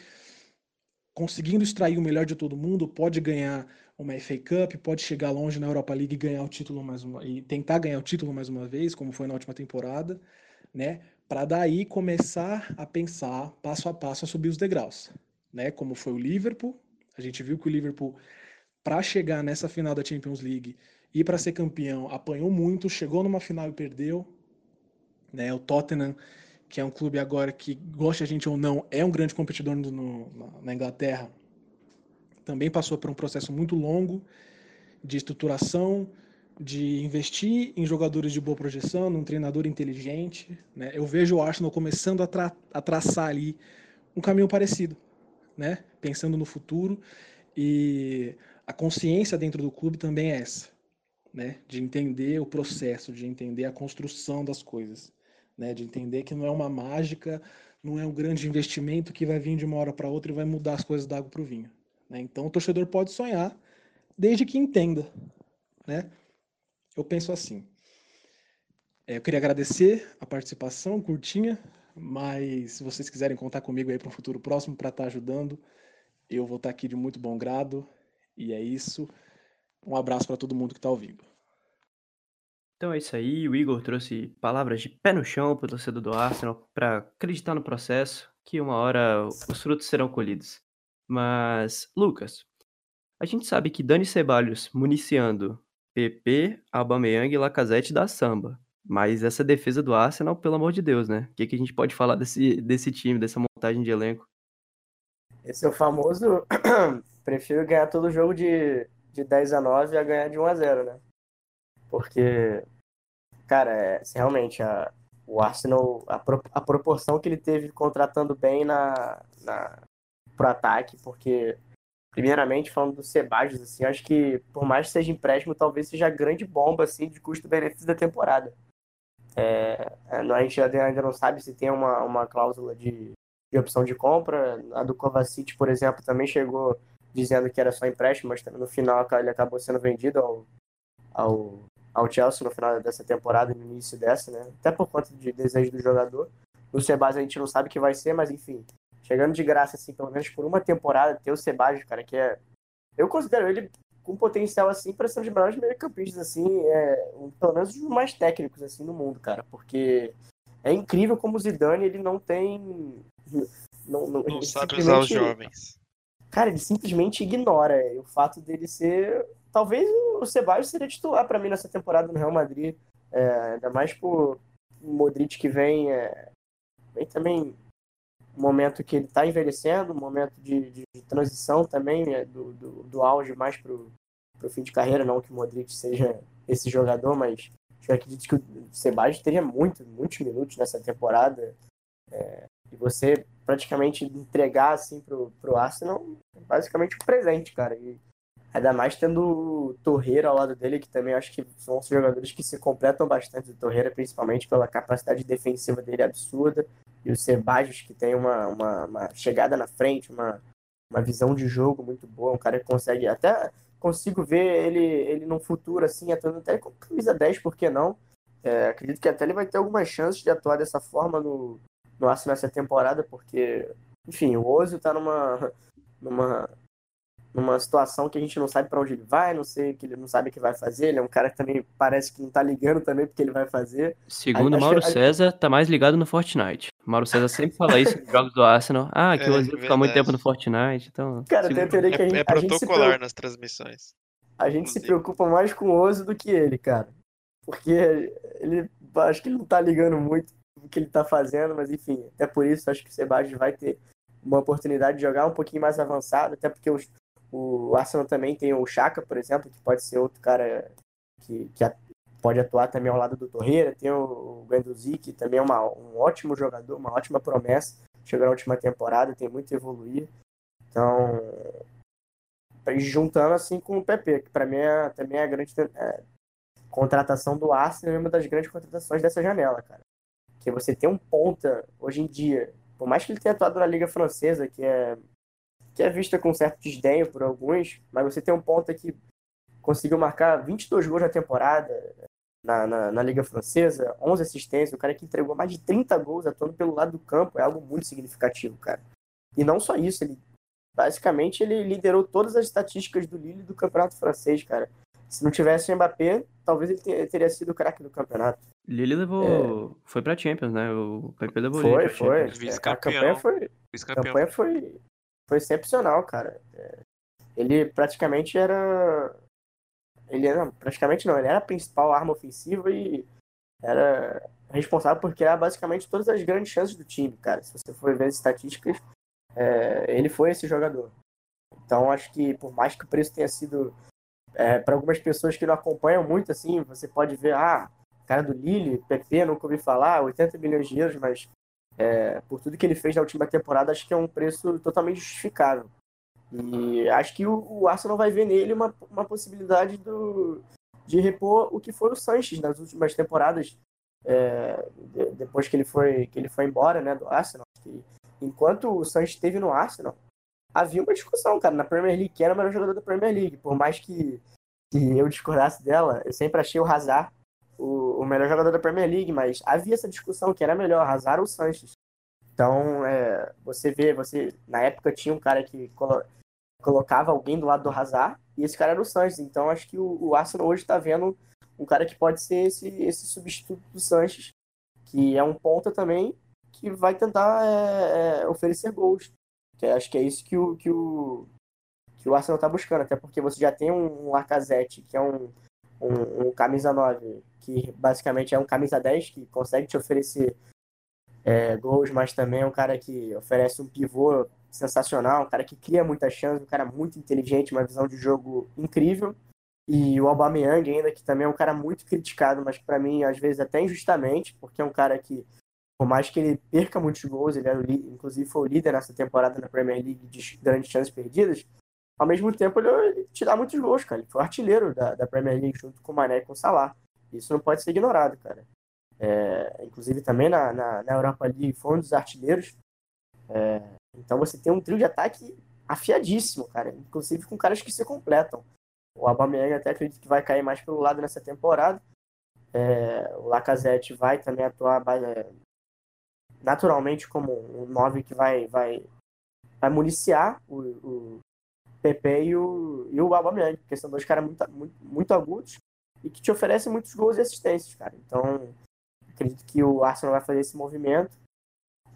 conseguindo extrair o melhor de todo mundo, pode ganhar uma FA Cup, pode chegar longe na Europa League e ganhar o título mais uma e tentar ganhar o título mais uma vez, como foi na última temporada, né? Para daí começar a pensar passo a passo a subir os degraus, né? Como foi o Liverpool, a gente viu que o Liverpool para chegar nessa final da Champions League e para ser campeão apanhou muito, chegou numa final e perdeu, né? O Tottenham que é um clube agora que, gosta a gente ou não, é um grande competidor no, no, na Inglaterra, também passou por um processo muito longo de estruturação, de investir em jogadores de boa projeção, num treinador inteligente. Né? Eu vejo o Arsenal começando a, tra a traçar ali um caminho parecido, né? pensando no futuro. E a consciência dentro do clube também é essa, né? de entender o processo, de entender a construção das coisas, né? de entender que não é uma mágica, não é um grande investimento que vai vir de uma hora para outra e vai mudar as coisas da água para o vinho. Né? Então o torcedor pode sonhar, desde que entenda. Né? Eu penso assim. É, eu queria agradecer a participação curtinha, mas se vocês quiserem contar comigo aí para um futuro próximo para estar tá ajudando, eu vou estar tá aqui de muito bom grado. E é isso. Um abraço para todo mundo que está ouvindo. Então é isso aí. O Igor trouxe palavras de pé no chão para o torcedor do Arsenal para acreditar no processo, que uma hora os frutos serão colhidos. Mas, Lucas, a gente sabe que Dani Ceballos municiando PP, Aubameyang e Lacazette da samba. Mas essa defesa do Arsenal, pelo amor de Deus, né? O que, que a gente pode falar desse, desse time, dessa montagem de elenco? Esse é o famoso. Prefiro ganhar todo jogo de, de 10 a 9 a ganhar de 1 a 0, né? Porque, cara, é, realmente a, o Arsenal, a, pro, a proporção que ele teve contratando bem na, na, pro ataque, porque primeiramente falando do Sebajos, assim, acho que por mais que seja empréstimo, talvez seja a grande bomba assim de custo-benefício da temporada. É, é a gente ainda não sabe se tem uma, uma cláusula de, de opção de compra. A do Kovacic, por exemplo, também chegou dizendo que era só empréstimo, mas no final ele acabou sendo vendido ao, ao, ao Chelsea no final dessa temporada, no início dessa, né? Até por conta de desejo do jogador. O Sebas a gente não sabe o que vai ser, mas enfim, chegando de graça, assim, pelo menos por uma temporada, ter o Sebadios, cara, que é. Eu considero ele com potencial, assim, para ser um dos melhores meio-campistas, assim, é, um, pelo menos os mais técnicos, assim, no mundo, cara, porque é incrível como o Zidane, ele não tem. Não, não, não sabe usar os jovens. Cara, ele simplesmente ignora o fato dele ser. Talvez o Sebadios seria titular para mim nessa temporada no Real Madrid. É, ainda mais por Modric que vem, é, vem também um momento que ele está envelhecendo, um momento de, de, de transição também, né, do, do, do, auge mais para o fim de carreira, não que o Modric seja esse jogador, mas eu acredito que o Sebastião teria muito, muitos minutos nessa temporada. É, e você praticamente entregar assim pro, pro Arsenal basicamente um presente, cara. E ainda mais tendo o Torreira ao lado dele, que também acho que são os jogadores que se completam bastante. O Torreira, principalmente pela capacidade defensiva dele absurda e o Sebajos, que tem uma, uma, uma, chegada na frente, uma, uma visão de jogo muito boa, um cara que consegue até consigo ver ele, ele num futuro assim, atuando até com camisa 10, por que não? É, acredito que até ele vai ter algumas chances de atuar dessa forma no, no Arsenal nessa temporada, porque, enfim, o Ozil tá numa, numa numa situação que a gente não sabe para onde ele vai, não sei que ele não sabe o que vai fazer. Ele é um cara que também parece que não tá ligando também porque ele vai fazer. Segundo Mauro que, César, tá mais ligado no Fortnite. Mauro César sempre fala isso nos jogos do Arsenal. Ah, que é, o Ozil fica muito tempo no Fortnite, então. Cara, segundo... tem a teoria que a gente, é, é protocolar gente nas transmissões. A gente Inclusive. se preocupa mais com o Ozil do que ele, cara. Porque ele acho que ele não tá ligando muito o que ele tá fazendo, mas enfim, até por isso acho que o Sebastião vai ter uma oportunidade de jogar um pouquinho mais avançado, até porque os, o Arsenal também tem o Chaka, por exemplo, que pode ser outro cara que, que pode atuar também ao lado do Torreira. Tem o Guendouzi, que também é uma, um ótimo jogador, uma ótima promessa. Chegou na última temporada, tem muito a evoluir. Então, juntando assim com o PP, que para mim é, também é a grande é, contratação do Arsenal, é uma das grandes contratações dessa janela, cara. Que você tem um ponta hoje em dia, por mais que ele tenha atuado na Liga Francesa, que é que é vista com certo desdenho por alguns, mas você tem um ponto que conseguiu marcar 22 gols na temporada na, na, na, Liga Francesa, 11 assistências, o cara que entregou mais de 30 gols atuando pelo lado do campo, é algo muito significativo, cara. E não só isso, ele basicamente ele liderou todas as estatísticas do Lille do campeonato francês, cara. Se não tivesse o Mbappé, talvez ele teria sido o craque do campeonato. Lille levou. É... Foi pra Champions, né? O PP levou Foi, foi. É, a campanha foi. A campanha foi, foi excepcional, cara. É, ele praticamente era. Ele era. Praticamente não, ele era a principal arma ofensiva e era responsável por criar basicamente todas as grandes chances do time, cara. Se você for ver as estatísticas, é, ele foi esse jogador. Então acho que por mais que o preço tenha sido é, para algumas pessoas que não acompanham muito assim, você pode ver, ah, cara do Lille, PP, nunca ouvi falar, 80 milhões de euros, mas é, por tudo que ele fez na última temporada, acho que é um preço totalmente justificável. E acho que o, o Arsenal vai ver nele uma, uma possibilidade do, de repor o que foi o Sanches nas últimas temporadas, é, depois que ele foi que ele foi embora né, do Arsenal. Que, enquanto o Sanches esteve no Arsenal, havia uma discussão, cara, na Premier League, que era o melhor jogador da Premier League. Por mais que, que eu discordasse dela, eu sempre achei o Hazard o, o melhor jogador da Premier League, mas havia essa discussão que era melhor, Hazard ou Sanches. Então, é, você vê, você na época tinha um cara que colo colocava alguém do lado do Hazard e esse cara era o Sanches. Então, acho que o, o Arsenal hoje está vendo um cara que pode ser esse, esse substituto do Sanches, que é um ponta também que vai tentar é, é, oferecer gols. Que acho que é isso que o, que o, que o Arsenal está buscando, até porque você já tem um, Lacazette, que é um, um, um, camisa 9, que basicamente é um camisa 10, que consegue te oferecer é, gols, mas também é um cara que oferece um pivô sensacional, um cara que cria muitas chances, um cara muito inteligente, uma visão de jogo incrível. E o Aubameyang ainda, que também é um cara muito criticado, mas para mim, às vezes, até injustamente, porque é um cara que por mais que ele perca muitos gols, ele era o líder, inclusive foi o líder nessa temporada na Premier League de grandes chances perdidas, ao mesmo tempo ele, ele te dá muitos gols, cara. Ele foi artilheiro da, da Premier League junto com o Mané e com o Salah. Isso não pode ser ignorado, cara. É, inclusive também na, na, na, Europa League foi um dos artilheiros. É, então você tem um trio de ataque afiadíssimo, cara. Inclusive com caras que se completam. O Aubameyang até acredito que vai cair mais pelo lado nessa temporada. É, o Lacazette vai também atuar naturalmente como um 9 que vai, vai, vai municiar o, o PP e o, e o Aubameyang, porque são dois caras muito, muito, muito agudos e que te oferecem muitos gols e assistências, cara. Então, acredito que o Arsenal vai fazer esse movimento,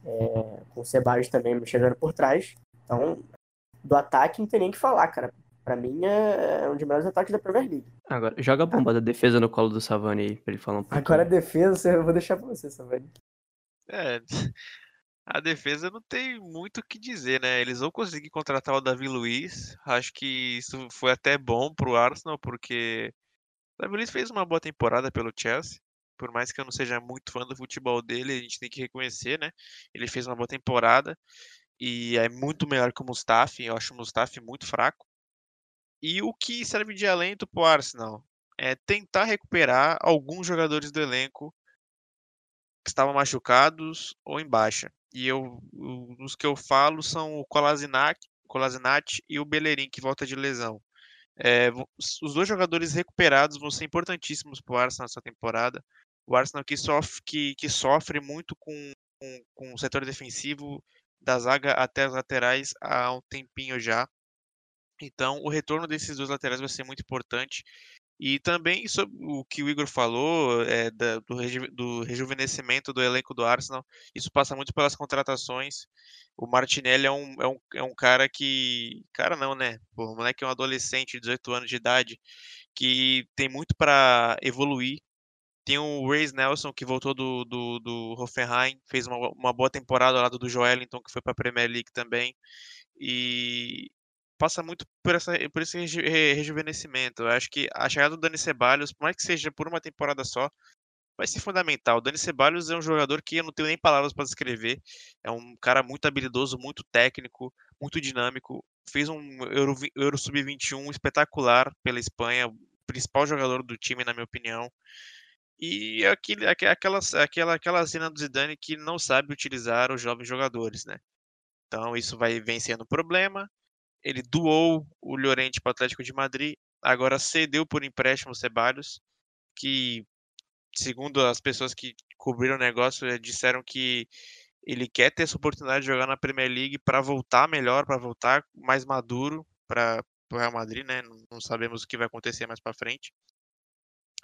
é, com o Ceballos também chegando por trás. Então, do ataque não tem nem o que falar, cara. Pra mim é um dos melhores ataques da Premier League. Agora, joga a bomba da defesa no colo do Savani aí, pra ele falar um pouco. Agora a defesa, eu vou deixar pra você, Savani. É, a defesa não tem muito o que dizer, né? Eles vão conseguir contratar o Davi Luiz. Acho que isso foi até bom pro Arsenal, porque o Davi Luiz fez uma boa temporada pelo Chelsea. Por mais que eu não seja muito fã do futebol dele, a gente tem que reconhecer, né? Ele fez uma boa temporada e é muito melhor que o Mustafi. Eu acho o Mustafi muito fraco. E o que serve de alento pro Arsenal é tentar recuperar alguns jogadores do elenco que estavam machucados ou em baixa. E eu, os que eu falo são o Kolasinac e o Bellerin, que volta de lesão. É, os dois jogadores recuperados vão ser importantíssimos para o Arsenal nessa temporada. O Arsenal que sofre, que, que sofre muito com, com, com o setor defensivo, da zaga até as laterais há um tempinho já. Então, o retorno desses dois laterais vai ser muito importante. E também sobre o que o Igor falou é, da, do, reju, do, rejuvenescimento do elenco do Arsenal, isso passa muito pelas contratações. O Martinelli é um, é um, é um cara que. Cara, não, né? Pô, o moleque é um adolescente de 18 anos de idade que tem muito para evoluir. Tem o Reis Nelson, que voltou do, do, do Hoffenheim, fez uma, uma boa temporada ao lado do Joelinton, que foi para a Premier League também. E, passa muito por, essa, por esse reju rejuvenescimento. Eu acho que a chegada do Dani Ceballos, por mais que seja por uma temporada só, vai ser fundamental. O Dani Ceballos é um jogador que eu não tenho nem palavras para descrever. É um cara muito habilidoso, muito técnico, muito dinâmico. Fez um Euro, Euro Sub-21 espetacular pela Espanha, principal jogador do time, na minha opinião. E é aquele, aquela, aquela, aquela cena do Zidane que não sabe utilizar os jovens jogadores, né? Então isso vai vencendo o problema ele doou o Llorente para o Atlético de Madrid, agora cedeu por empréstimo o Ceballos, que, segundo as pessoas que cobriram o negócio, eh, disseram que ele quer ter essa oportunidade de jogar na Premier League para voltar melhor, para voltar mais maduro para o Real Madrid, né? Não sabemos o que vai acontecer mais para frente.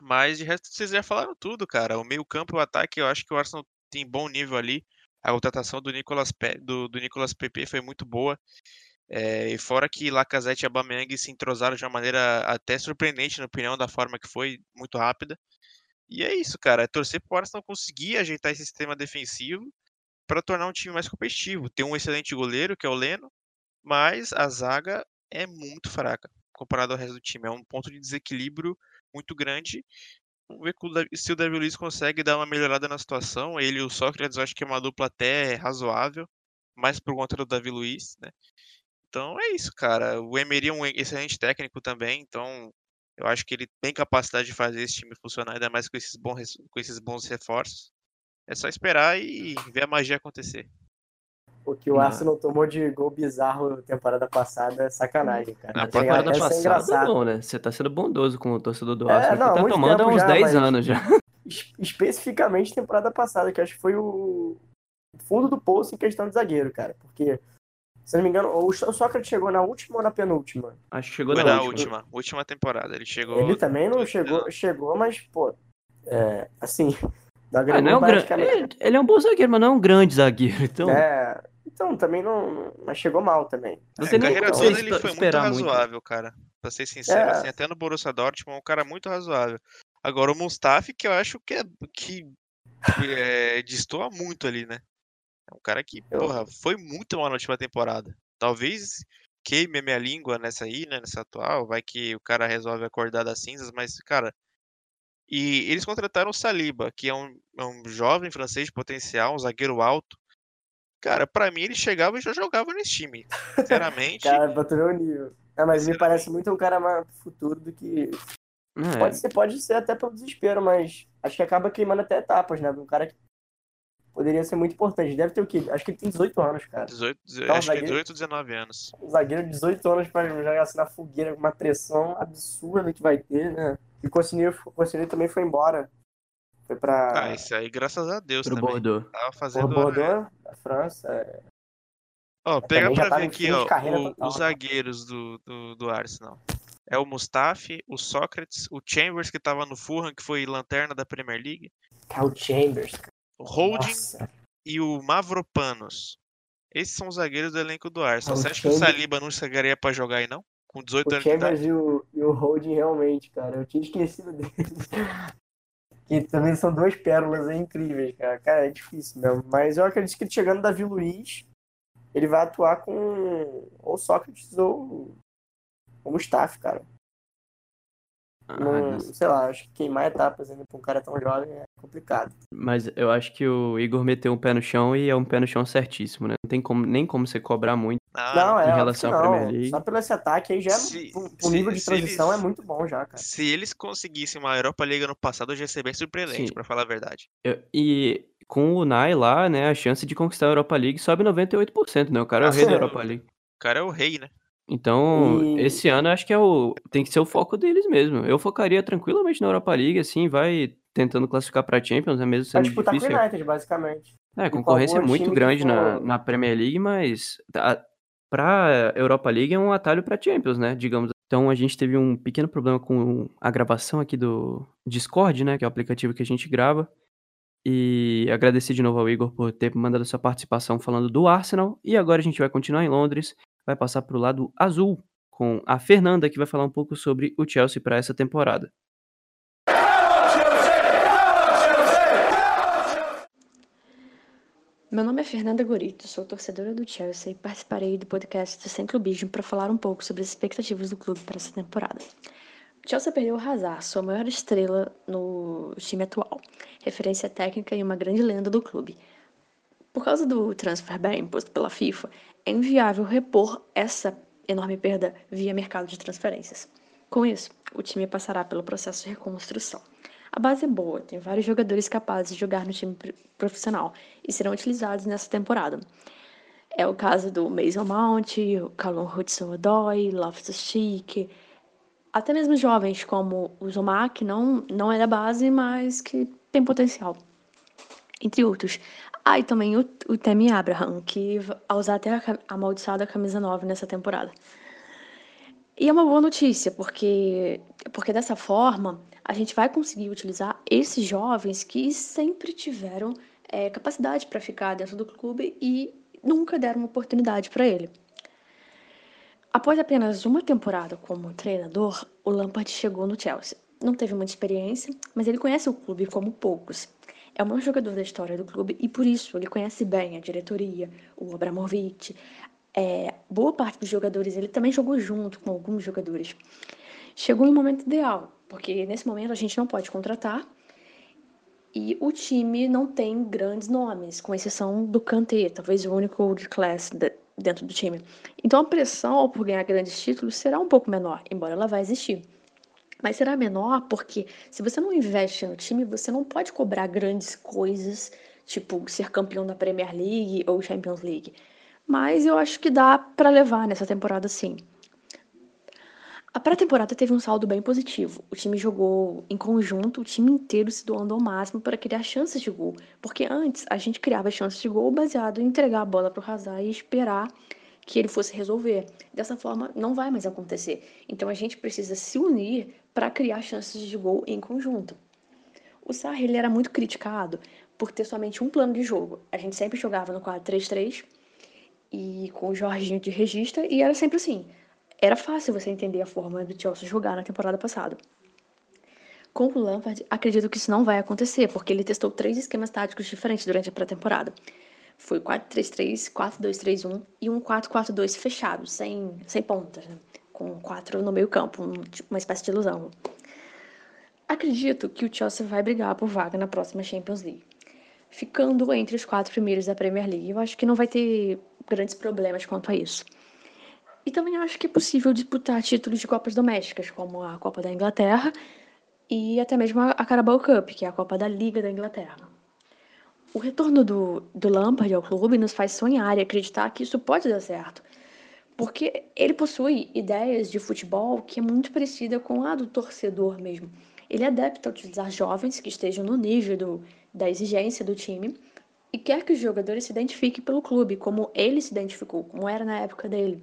Mas de resto vocês já falaram tudo, cara. O meio-campo o ataque, eu acho que o Arsenal tem bom nível ali. A contratação do Nicolas, Pe... do, do Nicolas Pepe foi muito boa. É, e fora que Lacazette e Aubameyang se entrosaram de uma maneira até surpreendente, na opinião, da forma que foi, muito rápida. E é isso, cara. É torcer para o Arsenal conseguir ajeitar esse sistema defensivo para tornar um time mais competitivo. Tem um excelente goleiro, que é o Leno, mas a zaga é muito fraca comparado ao resto do time. É um ponto de desequilíbrio muito grande. Vamos ver se o Davi Luiz consegue dar uma melhorada na situação. Ele e o Sócrates, eu acho que é uma dupla até razoável, mais por conta do Davi Luiz, né? Então é isso, cara. O Emery é um excelente técnico também, então eu acho que ele tem capacidade de fazer esse time funcionar, ainda mais com esses bons, com esses bons reforços. É só esperar e ver a magia acontecer. O que o Arsenal tomou de gol bizarro temporada passada é sacanagem, cara. Na ligado? temporada é passada, engraçado. não, né? Você tá sendo bondoso com o torcedor do É, Arsenal, não, que tá muito tomando há uns já, 10 mas- anos já. Es- Especificamente temporada passada, que eu acho que foi o fundo do poço em questão de zagueiro, cara. Porque, se eu não me engano, o Só- o Sócrates chegou na última ou na penúltima? Acho que chegou Foi na na última. última, última temporada. Ele chegou. Ele também não chegou, chegou, mas, pô, é, assim, não Ah, não é um praticamente. ele, ele é um bom zagueiro, mas não é um grande zagueiro. Então, É, então também não, mas chegou mal também. não É, nem carreira toda ele foi muito esperar muito. razoável, cara. Pra ser sincero, É. assim, até no Borussia Dortmund é um cara muito razoável. Agora o Mustafi, que eu acho que é que é, destoa muito ali, né? É um cara que, Eu- porra, foi muito mal na última temporada. Talvez queime a minha língua nessa aí, né? Nessa atual. Vai que o cara resolve acordar das cinzas, mas, cara. E eles contrataram o Saliba, que é um, é um jovem francês de potencial, um zagueiro alto. Cara, pra mim ele chegava e já jogava nesse time. Sinceramente. Cara, pra tu ver o nível. É, mas me parece muito um cara mais pro futuro do que. É, Pode ser, pode ser até pelo desespero, mas acho que acaba queimando até etapas, né? Um cara que poderia ser muito importante. Deve ter o quê? Acho que ele tem 18 anos, cara. 18, dezo- Então, acho que é zagueiro- 18, 19 anos. Um zagueiro de 18 anos pra jogar assim na fogueira com uma pressão absurda que vai ter, né? E o o Consigny também foi embora. Foi pra Ah, esse aí, graças a Deus pro também. Bordeaux. Tava fazendo. Bordeaux, da França. é. Ó, pega também já pra tá ver aqui, ó, o- os né? zagueiros do, do, do Arsenal. É o Mustafi, o Sócrates, o Chambers, que tava no Fulham, que foi lanterna da Premier League, Cal Chambers, cara. Holding Nossa. e o Mavropanos. Esses são os zagueiros do elenco do Arsenal. Você acha que o Saliba não chegaria pra jogar aí, não? Com 18 O anos de Chambers idade? e o, e o Holding realmente, cara. Eu tinha esquecido dele. que também são duas pérolas aí incríveis, cara. Cara, é difícil mesmo. Mas eu acredito que chegando Davi Luiz, ele vai atuar com ou Sócrates ou o Mustafa, cara. Ah, Não, Deus. sei lá, acho que queimar etapas ainda pra um cara tão jovem é complicado. Mas eu acho que o Igor meteu um pé no chão e é um pé no chão certíssimo, né? Não tem como, nem como você cobrar muito. Ah, não, é em relação à. Premier League. Só pelo esse ataque aí já, Se- pro, pro se- nível de se transição eles- é muito bom já, cara. Se eles conseguissem uma Europa League ano passado, eu já ia ser bem surpreendente, Sim. pra falar a verdade. Eu- e com o Nai lá, né, a chance de conquistar a Europa League sobe 98%, né? O cara é o Ah, rei da. Europa League. O cara é o rei, né? Então, E- esse ano eu acho que é o tem que ser o foco deles mesmo. Eu focaria tranquilamente na Europa League, assim, vai tentando classificar pra Champions, é mesmo sendo disputar com difícil. o United, basicamente. É, a concorrência é muito grande na, for- na Premier League, mas a, pra Europa League é um atalho pra Champions, né? Digamos. Então a gente teve um pequeno problema com a gravação aqui do Discord, né? Que é o aplicativo que a gente grava. E agradecer de novo ao Igor por ter mandado sua participação falando do Arsenal. E agora a gente vai continuar em Londres, vai passar pro lado azul com a Fernanda, que vai falar um pouco sobre o Chelsea para essa temporada. Meu nome é Fernanda Gorito, sou torcedora do Chelsea e participarei do podcast Sem Clubismo para falar um pouco sobre as expectativas do clube para essa temporada. O Chelsea perdeu o Hazard, sua maior estrela no time atual, referência técnica e uma grande lenda do clube. Por causa do transfer ban imposto pela FIFA, é inviável repor essa enorme perda via mercado de transferências. Com isso, o time passará pelo processo de reconstrução. A base é boa, tem vários jogadores capazes de jogar no time pr- profissional e serão utilizados nessa temporada. É o caso do Mason Mount, o Callum Hudson-Odoi, Loftus-Cheek, até mesmo jovens como o Zomar, que não, não é da base, mas que tem potencial. Entre outros. Ah, e também o, o Temi Abraham, que vai usar até a a amaldiçoada camisa 9 nessa temporada. E é uma boa notícia, porque, porque dessa forma a gente vai conseguir utilizar esses jovens que sempre tiveram é, capacidade para ficar dentro do clube e nunca deram oportunidade para ele. Após apenas uma temporada como treinador, o Lampard chegou no Chelsea. Não teve muita experiência, mas ele conhece o clube como poucos. É o maior jogador da história do clube e por isso ele conhece bem a diretoria, o Abramovich, é, boa parte dos jogadores, ele também jogou junto com alguns jogadores. Chegou um momento ideal, porque nesse momento a gente não pode contratar e o time não tem grandes nomes, com exceção do Kanté, talvez o único old class dentro do time. Então a pressão por ganhar grandes títulos será um pouco menor, embora ela vá existir. Mas será menor porque se você não investe no time, você não pode cobrar grandes coisas, tipo ser campeão da Premier League ou Champions League. Mas eu acho que dá para levar nessa temporada sim. A pré-temporada teve um saldo bem positivo. O time jogou em conjunto, o time inteiro se doando ao máximo para criar chances de gol. Porque antes a gente criava chances de gol baseado em entregar a bola para o Hazard e esperar que ele fosse resolver. Dessa forma, não vai mais acontecer. Então a gente precisa se unir para criar chances de gol em conjunto. O Sarri ele era muito criticado por ter somente um plano de jogo. A gente sempre jogava no 4-3-3 e com o Jorginho de regista e era sempre assim era fácil você entender a forma do Chelsea jogar na temporada passada. Com o Lampard, acredito que isso não vai acontecer, porque ele testou três esquemas táticos diferentes durante a pré-temporada. Foi 4-3-3, 4-2-3-1 e um 4-4-2 fechado, sem, sem pontas, né? Com quatro no meio campo, um, tipo, uma espécie de ilusão. Acredito que o Chelsea vai brigar por vaga na próxima Champions League. Ficando entre os quatro primeiros da Premier League, eu acho que não vai ter grandes problemas quanto a isso. E também acho que é possível disputar títulos de Copas domésticas, como a Copa da Inglaterra e até mesmo a Carabao Cup, que é a Copa da Liga da Inglaterra. O retorno do, do Lampard ao clube nos faz sonhar e acreditar que isso pode dar certo, porque ele possui ideias de futebol que é muito parecida com a do torcedor mesmo. Ele adepto a utilizar jovens que estejam no nível do, da exigência do time e quer que os jogadores se identifiquem pelo clube, como ele se identificou, como era na época dele.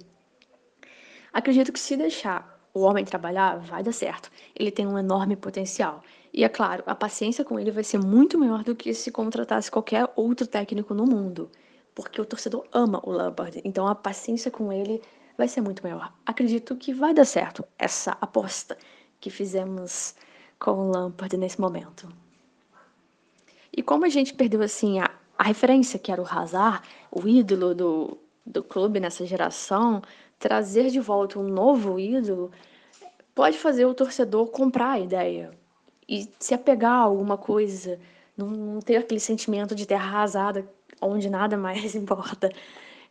Acredito que se deixar o homem trabalhar, vai dar certo. Ele tem um enorme potencial. E é claro, a paciência com ele vai ser muito maior do que se contratasse qualquer outro técnico no mundo. Porque o torcedor ama o Lampard. Então a paciência com ele vai ser muito maior. Acredito que vai dar certo essa aposta que fizemos com o Lampard nesse momento. E como a gente perdeu assim a, a referência que era o Hazard, o ídolo do, do clube nessa geração, trazer de volta um novo ídolo pode fazer o torcedor comprar a ideia e se apegar a alguma coisa, não, ter aquele sentimento de terra arrasada onde nada mais importa.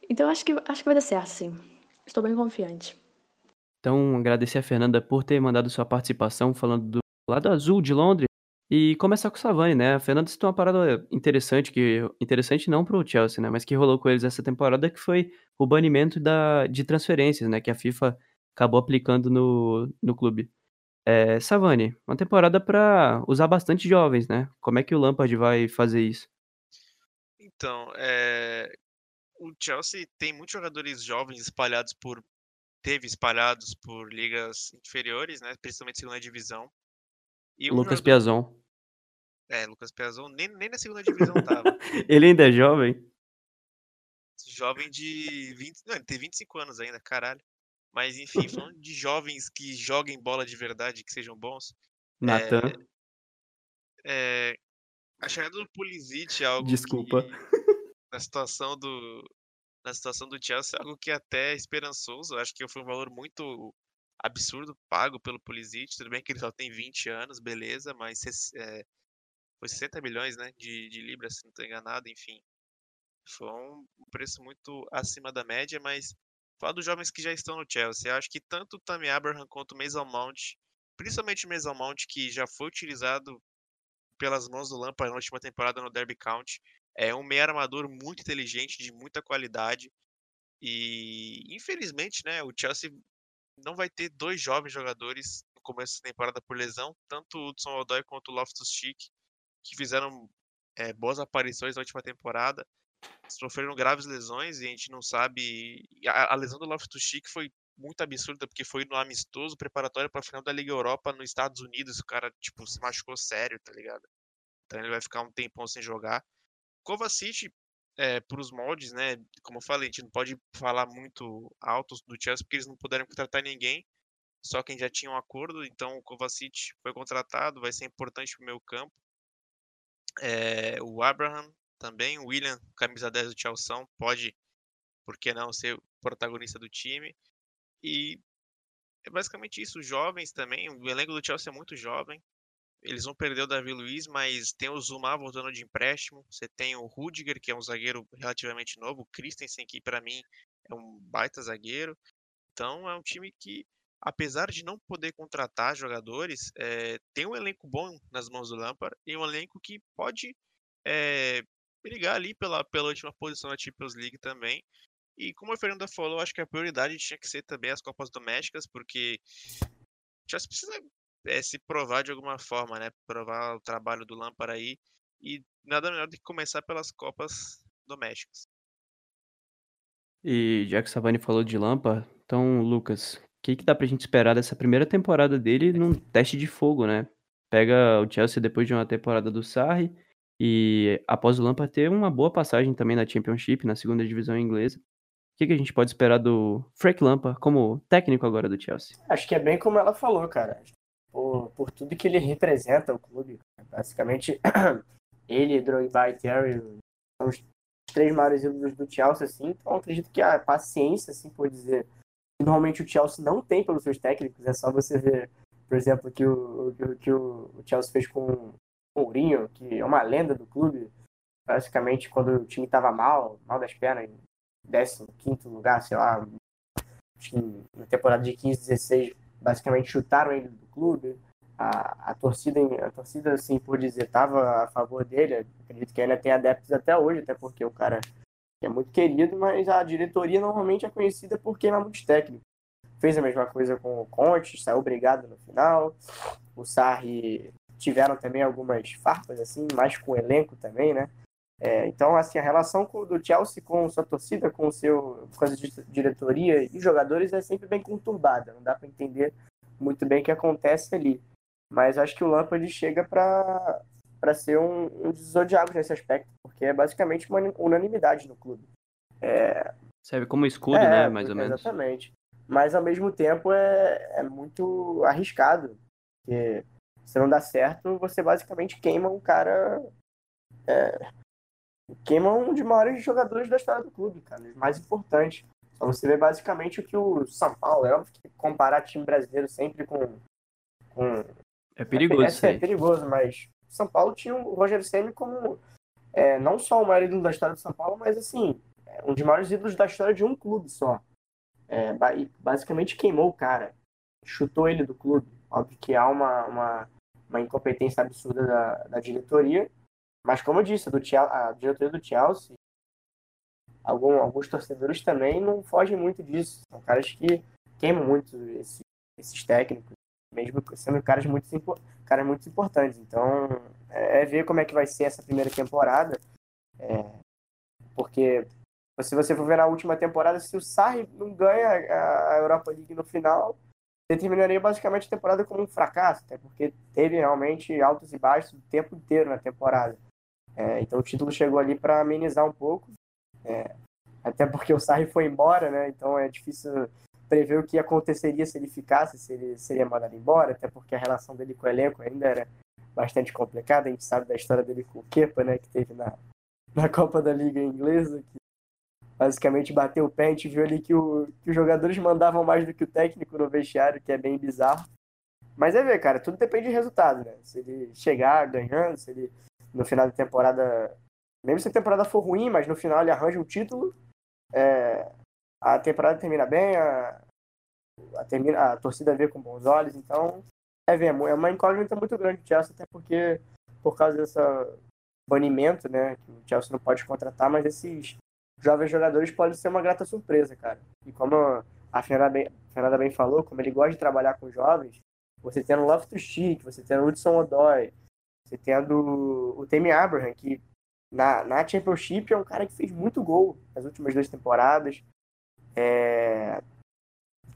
Então acho que acho que vai dar certo, sim. Estou bem confiante. Então, agradecer a Fernanda por ter mandado sua participação falando do lado azul de Londres e começar com o Savani, né? A Fernanda citou uma parada interessante, que interessante não para o Chelsea, né? Mas que rolou com eles essa temporada, que foi o banimento da, de transferências, né? Que a FIFA acabou aplicando no, no clube. É, Savani, uma temporada para usar bastante jovens, né? Como é que o Lampard vai fazer isso? Então, é... o Chelsea tem muitos jogadores jovens espalhados por teve espalhados por ligas inferiores, né? Principalmente segunda divisão. E um Lucas jogador... Piazon. É, Lucas Piazon nem, nem na segunda divisão tava. ele ainda é jovem? Jovem de 20. Não, ele tem 25 anos ainda, caralho. Mas enfim, falando de jovens que joguem bola de verdade, que sejam bons. Natan. É, é, a chegada do Pulisic é algo. Desculpa. Que, na situação do. Na situação do Chelsea, é algo que é até esperançoso. Eu acho que foi um valor muito absurdo pago pelo Pulisic. Tudo bem que ele só tem 20 anos, beleza, mas é, foi 60 milhões né, de, de libras, se não estou enganado, enfim. Foi um preço muito acima da média, mas fala dos jovens que já estão no Chelsea. Eu acho que tanto o Tammy Abraham quanto o Mason Mount, principalmente o Mason Mount, que já foi utilizado pelas mãos do Lampard na última temporada no Derby County, é um meio armador muito inteligente, de muita qualidade. E infelizmente, né, o Chelsea não vai ter dois jovens jogadores no começo da temporada por lesão, tanto o Hudson Odoi quanto o Loftus-Cheek, que fizeram é, boas aparições na última temporada, sofreram graves lesões e a gente não sabe. A, a lesão do Loftus-Cheek foi muito absurda porque foi no amistoso preparatório para a final da Liga Europa nos Estados Unidos. O cara tipo se machucou sério, tá ligado? Então ele vai ficar um tempão sem jogar. Kovacic, é, por os moldes, né? Como eu falei, a gente não pode falar muito alto do Chelsea porque eles não puderam contratar ninguém. Só quem já tinha um acordo, então o Kovacic foi contratado, vai ser importante para o meu campo. É, o Abraham também, o William, camisa 10 do Chelsea, pode, por que não, ser protagonista do time. E é basicamente isso. Jovens também, o elenco do Chelsea é muito jovem. Eles vão perder o Davi Luiz, mas tem o Zuma voltando de empréstimo. Você tem o Rudiger, que é um zagueiro relativamente novo. O Christensen, que para mim é um baita zagueiro. Então é um time que, apesar de não poder contratar jogadores, é, tem um elenco bom nas mãos do Lampard e um elenco que pode é, brigar ali pela, pela última posição da Champions League também. E como a Fernanda falou, acho que a prioridade tinha que ser também as Copas Domésticas, porque já precisa é, se provar de alguma forma, né? Provar o trabalho do Lampard aí. E nada melhor do que começar pelas Copas Domésticas. E já que o Savani falou de Lampard, então, Lucas, o que, que dá pra gente esperar dessa primeira temporada dele num teste de fogo, né? Pega o Chelsea depois de uma temporada do Sarri e após o Lampard ter uma boa passagem também na Championship, na segunda divisão inglesa. O que, que a gente pode esperar do Frank Lampard como técnico agora do Chelsea? Acho que é bem como ela falou, cara. Por, por tudo que ele representa o clube. Basicamente, ele, Drogba e Terry são os três maiores ídolos do Chelsea, assim. Então, acredito que a paciência, assim, por dizer, que normalmente o Chelsea não tem pelos seus técnicos. É só você ver, por exemplo, que o que, que o Chelsea fez com o Mourinho, que é uma lenda do clube. Basicamente, quando o time estava mal, mal das pernas, 15 lugar, sei lá, acho que na temporada de 15, 16, basicamente chutaram ele do clube. A, a torcida, a torcida, assim, por dizer, estava a favor dele. Acredito que ainda tem adeptos até hoje, até porque o cara é muito querido, mas a diretoria normalmente é conhecida por queimar muitos técnicos. Fez a mesma coisa com o Conte, saiu obrigado no final. O Sarri tiveram também algumas farpas, assim, mais com o elenco também, né? É, então, assim, a relação do Chelsea com sua torcida, com o seu com a diretoria e jogadores é sempre bem conturbada. Não dá para entender muito bem o que acontece ali. Mas acho que o Lampard chega para ser um, um dos zodiacos nesse aspecto, porque é basicamente uma unanimidade no clube. É... Serve como escudo, é, né, mais ou menos. Exatamente. Mas ao mesmo tempo é, é muito arriscado, porque se não dá certo, você basicamente queima um cara queima um dos maiores jogadores da história do clube, cara, os mais importantes. Só você vê basicamente o que o São Paulo é, óbvio que comparar time brasileiro sempre com. com... É perigoso. É, é, é perigoso, mas São Paulo tinha o Roger Ceni como é, não só o maior ídolo da história do São Paulo, mas assim, é um dos maiores ídolos da história de um clube só. É, basicamente queimou o cara, chutou ele do clube. Óbvio que há uma, uma, uma incompetência absurda da, da diretoria, mas como eu disse, do Chelsea, a diretoria do Chelsea, algum, alguns torcedores também não fogem muito disso. São caras que queimam muito esse, esses técnicos, mesmo sendo caras muito, caras muito importantes. Então, é, é ver como é que vai ser essa primeira temporada. É, porque se você for ver na última temporada, se o Sarri não ganha a Europa League no final, você terminaria basicamente a temporada como um fracasso, até porque teve realmente altos e baixos o tempo inteiro na temporada. É, então o título chegou ali para amenizar um pouco, é, até porque o Sarri foi embora, né? Então é difícil prever o que aconteceria se ele ficasse, se ele seria mandado embora, até porque a relação dele com o elenco ainda era bastante complicada. A gente sabe da história dele com o Kepa, né? Que teve na, na Copa da Liga Inglesa, que basicamente bateu o pé. A gente viu ali que, o, que os jogadores mandavam mais do que o técnico no vestiário, que é bem bizarro. Mas é ver, cara, tudo depende de resultado, né? Se ele chegar ganhando, se ele no final da temporada. Mesmo se a temporada for ruim, mas no final ele arranja um título, é, a temporada termina bem, a, a, termina, a torcida vê com bons olhos, então é ver, é uma incógnita muito grande o Chelsea, até porque por causa desse banimento, né, que o Chelsea não pode contratar, mas esses jovens jogadores podem ser uma grata surpresa, cara. E como a Fernanda bem, a Fernanda bem falou, como ele gosta de trabalhar com jovens, você tendo Loftus Cheek, você tendo Hudson Odoi, você tendo o Temi Abraham, que na, na Championship é um cara que fez muito gol nas últimas duas temporadas. É...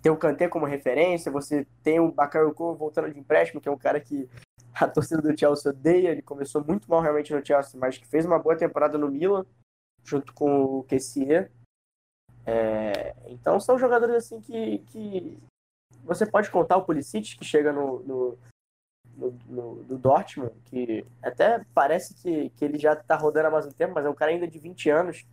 Tem o Kanté como referência, você tem o Bakayoko voltando de empréstimo, que é um cara que a torcida do Chelsea odeia. Ele começou muito mal realmente no Chelsea, mas que fez uma boa temporada no Milan, junto com o Kessier. É... Então são jogadores assim que, que você pode contar o Pulisic, que chega no, no do Dortmund, que até parece que, que ele já está rodando há mais um tempo, mas é um cara ainda de 20 anos,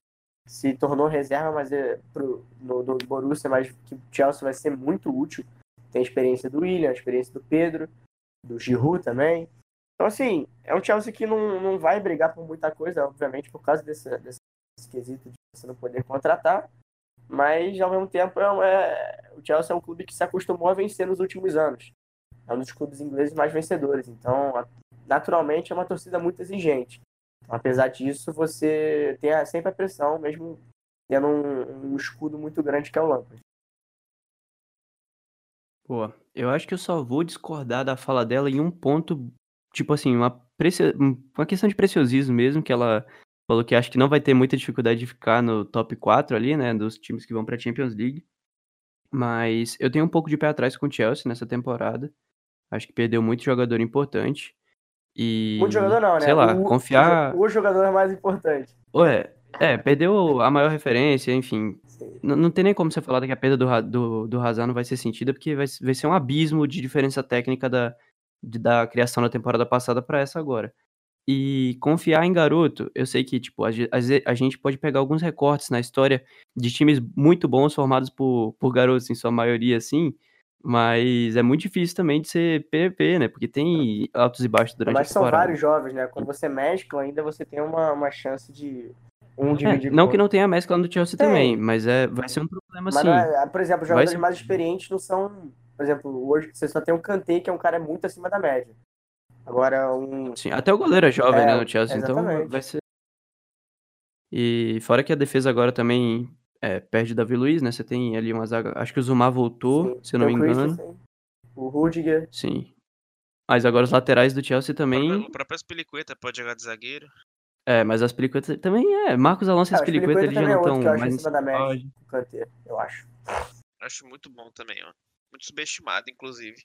se tornou reserva, mas é pro, no, do Borussia, mas que o Chelsea vai ser muito útil. Tem a experiência do William, a experiência do Pedro, do Giroud também. Então, assim, é um Chelsea que não, não vai brigar por muita coisa, obviamente, por causa desse, desse quesito de você não poder contratar. Mas, ao mesmo tempo, é, é, o Chelsea é um clube que se acostumou a vencer nos últimos anos. É um dos clubes ingleses mais vencedores. Então, naturalmente, é uma torcida muito exigente. Então, apesar disso, você tem sempre a pressão, mesmo tendo um, um escudo muito grande que é o Lampard. Pô, eu acho que eu só vou discordar da fala dela em um ponto tipo assim, uma, uma questão de preciosismo mesmo, que ela falou que acho que não vai ter muita dificuldade de ficar no top 4 ali, né, dos times que vão pra Champions League. Mas eu tenho um pouco de pé atrás com o Chelsea nessa temporada. Acho que perdeu muito jogador importante. E. Muito jogador não, né? Sei lá, o, confiar. O, jogador mais importante. Ué, é, perdeu a maior referência, enfim. Não tem nem como você falar que a perda do, do, do Hazard não vai ser sentida, porque vai, vai ser um abismo de diferença técnica da, de, da criação da temporada passada para essa agora. E confiar em garoto, eu sei que, tipo, a, a, a, gente pode pegar alguns recortes na história de times muito bons formados por, por garotos, em sua maioria, assim, mas é muito difícil também de ser PVP, né? Porque tem altos e baixos durante mas a temporada. Mas são vários jovens, né? Quando você mescla, ainda você tem uma, uma chance de um dividir. É, não que não tenha mescla no Chelsea tem. também, mas é, vai ser um problema, sim. É, por exemplo, jogadores mais experientes não são por exemplo, hoje você só tem um Kanté, que é um cara muito acima da média. Agora, um. Sim, até o goleiro é jovem, é, né, no Chelsea, então vai ser. E fora que a defesa agora também é, perde Davi Luiz, né? Você tem ali uma zaga. Acho que o Zumar voltou, Sim. se eu não me engano. O Rudiger. Sim. Mas agora os laterais do Chelsea também. O próprio Aspilicueta pode jogar de zagueiro. É, mas as Aspilicueta também é. Marcos Alonso e ah, Aspilicueta eles já não estão é mais. Acima da média, o eu acho. Acho muito bom também, ó. Muito subestimado, inclusive.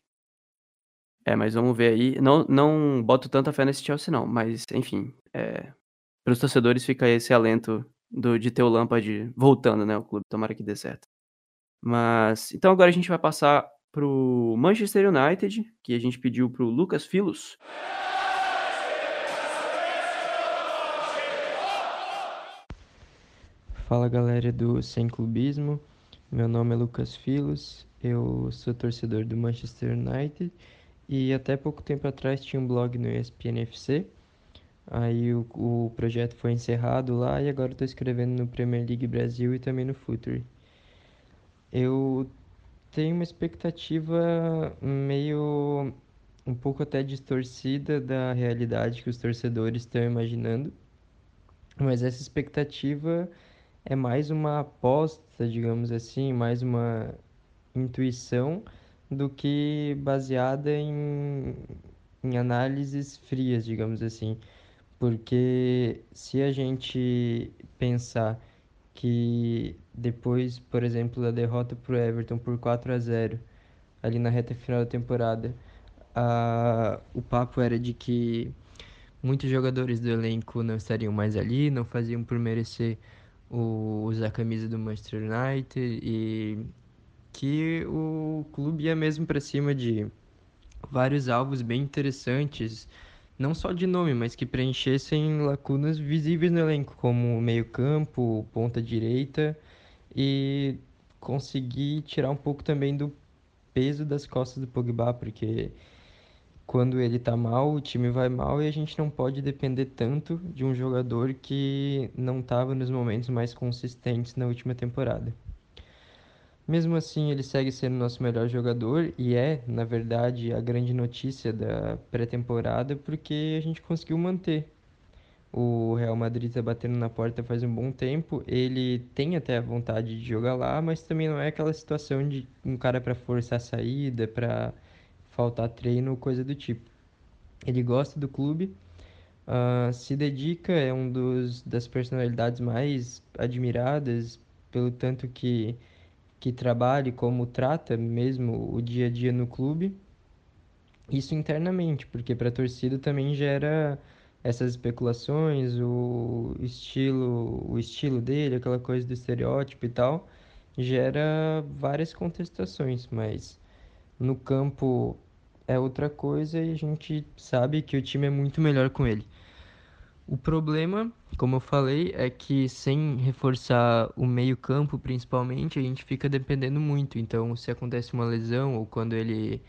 É, mas vamos ver aí. Não, não boto tanta fé nesse Chelsea, não. Mas, enfim, é... para os torcedores fica esse alento do, de ter o Lampard voltando, né? O clube, tomara que dê certo. Mas, então agora a gente vai passar pro Manchester United, que a gente pediu pro Lucas Filos. Fala galera do Sem Clubismo, meu nome é Lucas Filos, eu sou torcedor do Manchester United e até pouco tempo atrás tinha um blog no ESPN FC. Aí o, o projeto foi encerrado lá e agora estou escrevendo no Premier League Brasil e também no Futuri. Eu tenho uma expectativa meio um pouco até distorcida da realidade que os torcedores estão imaginando, mas essa expectativa é mais uma aposta, digamos assim, mais uma intuição do que baseada em, em análises frias, digamos assim. Porque se a gente pensar que depois, por exemplo, da derrota para o Everton por 4 a 0 ali na reta final da temporada, a, o papo era de que muitos jogadores do elenco não estariam mais ali, não faziam por merecer o, usar a camisa do Manchester United e que o clube ia mesmo para cima de vários alvos bem interessantes, não só de nome, mas que preenchessem lacunas visíveis no elenco, como meio-campo, ponta direita e conseguir tirar um pouco também do peso das costas do Pogba, porque quando ele tá mal, o time vai mal e a gente não pode depender tanto de um jogador que não estava nos momentos mais consistentes na última temporada. Mesmo assim, ele segue sendo nosso melhor jogador e é, na verdade, a grande notícia da pré-temporada porque a gente conseguiu manter. O Real Madrid está batendo na porta faz um bom tempo. Ele tem até a vontade de jogar lá, mas também não é aquela situação de um cara para forçar a saída, para faltar treino, coisa do tipo. Ele gosta do clube, uh, se dedica, é um dos das personalidades mais admiradas pelo tanto que que trabalhe como trata mesmo o dia a dia no clube. Isso internamente, porque para a torcida também gera essas especulações, o estilo, o estilo dele, aquela coisa do estereótipo e tal, gera várias contestações, mas no campo é outra coisa e a gente sabe que o time é muito melhor com ele. O problema como eu falei, é que sem reforçar o meio-campo, principalmente, a gente fica dependendo muito. Então, se acontece uma lesão ou quando ele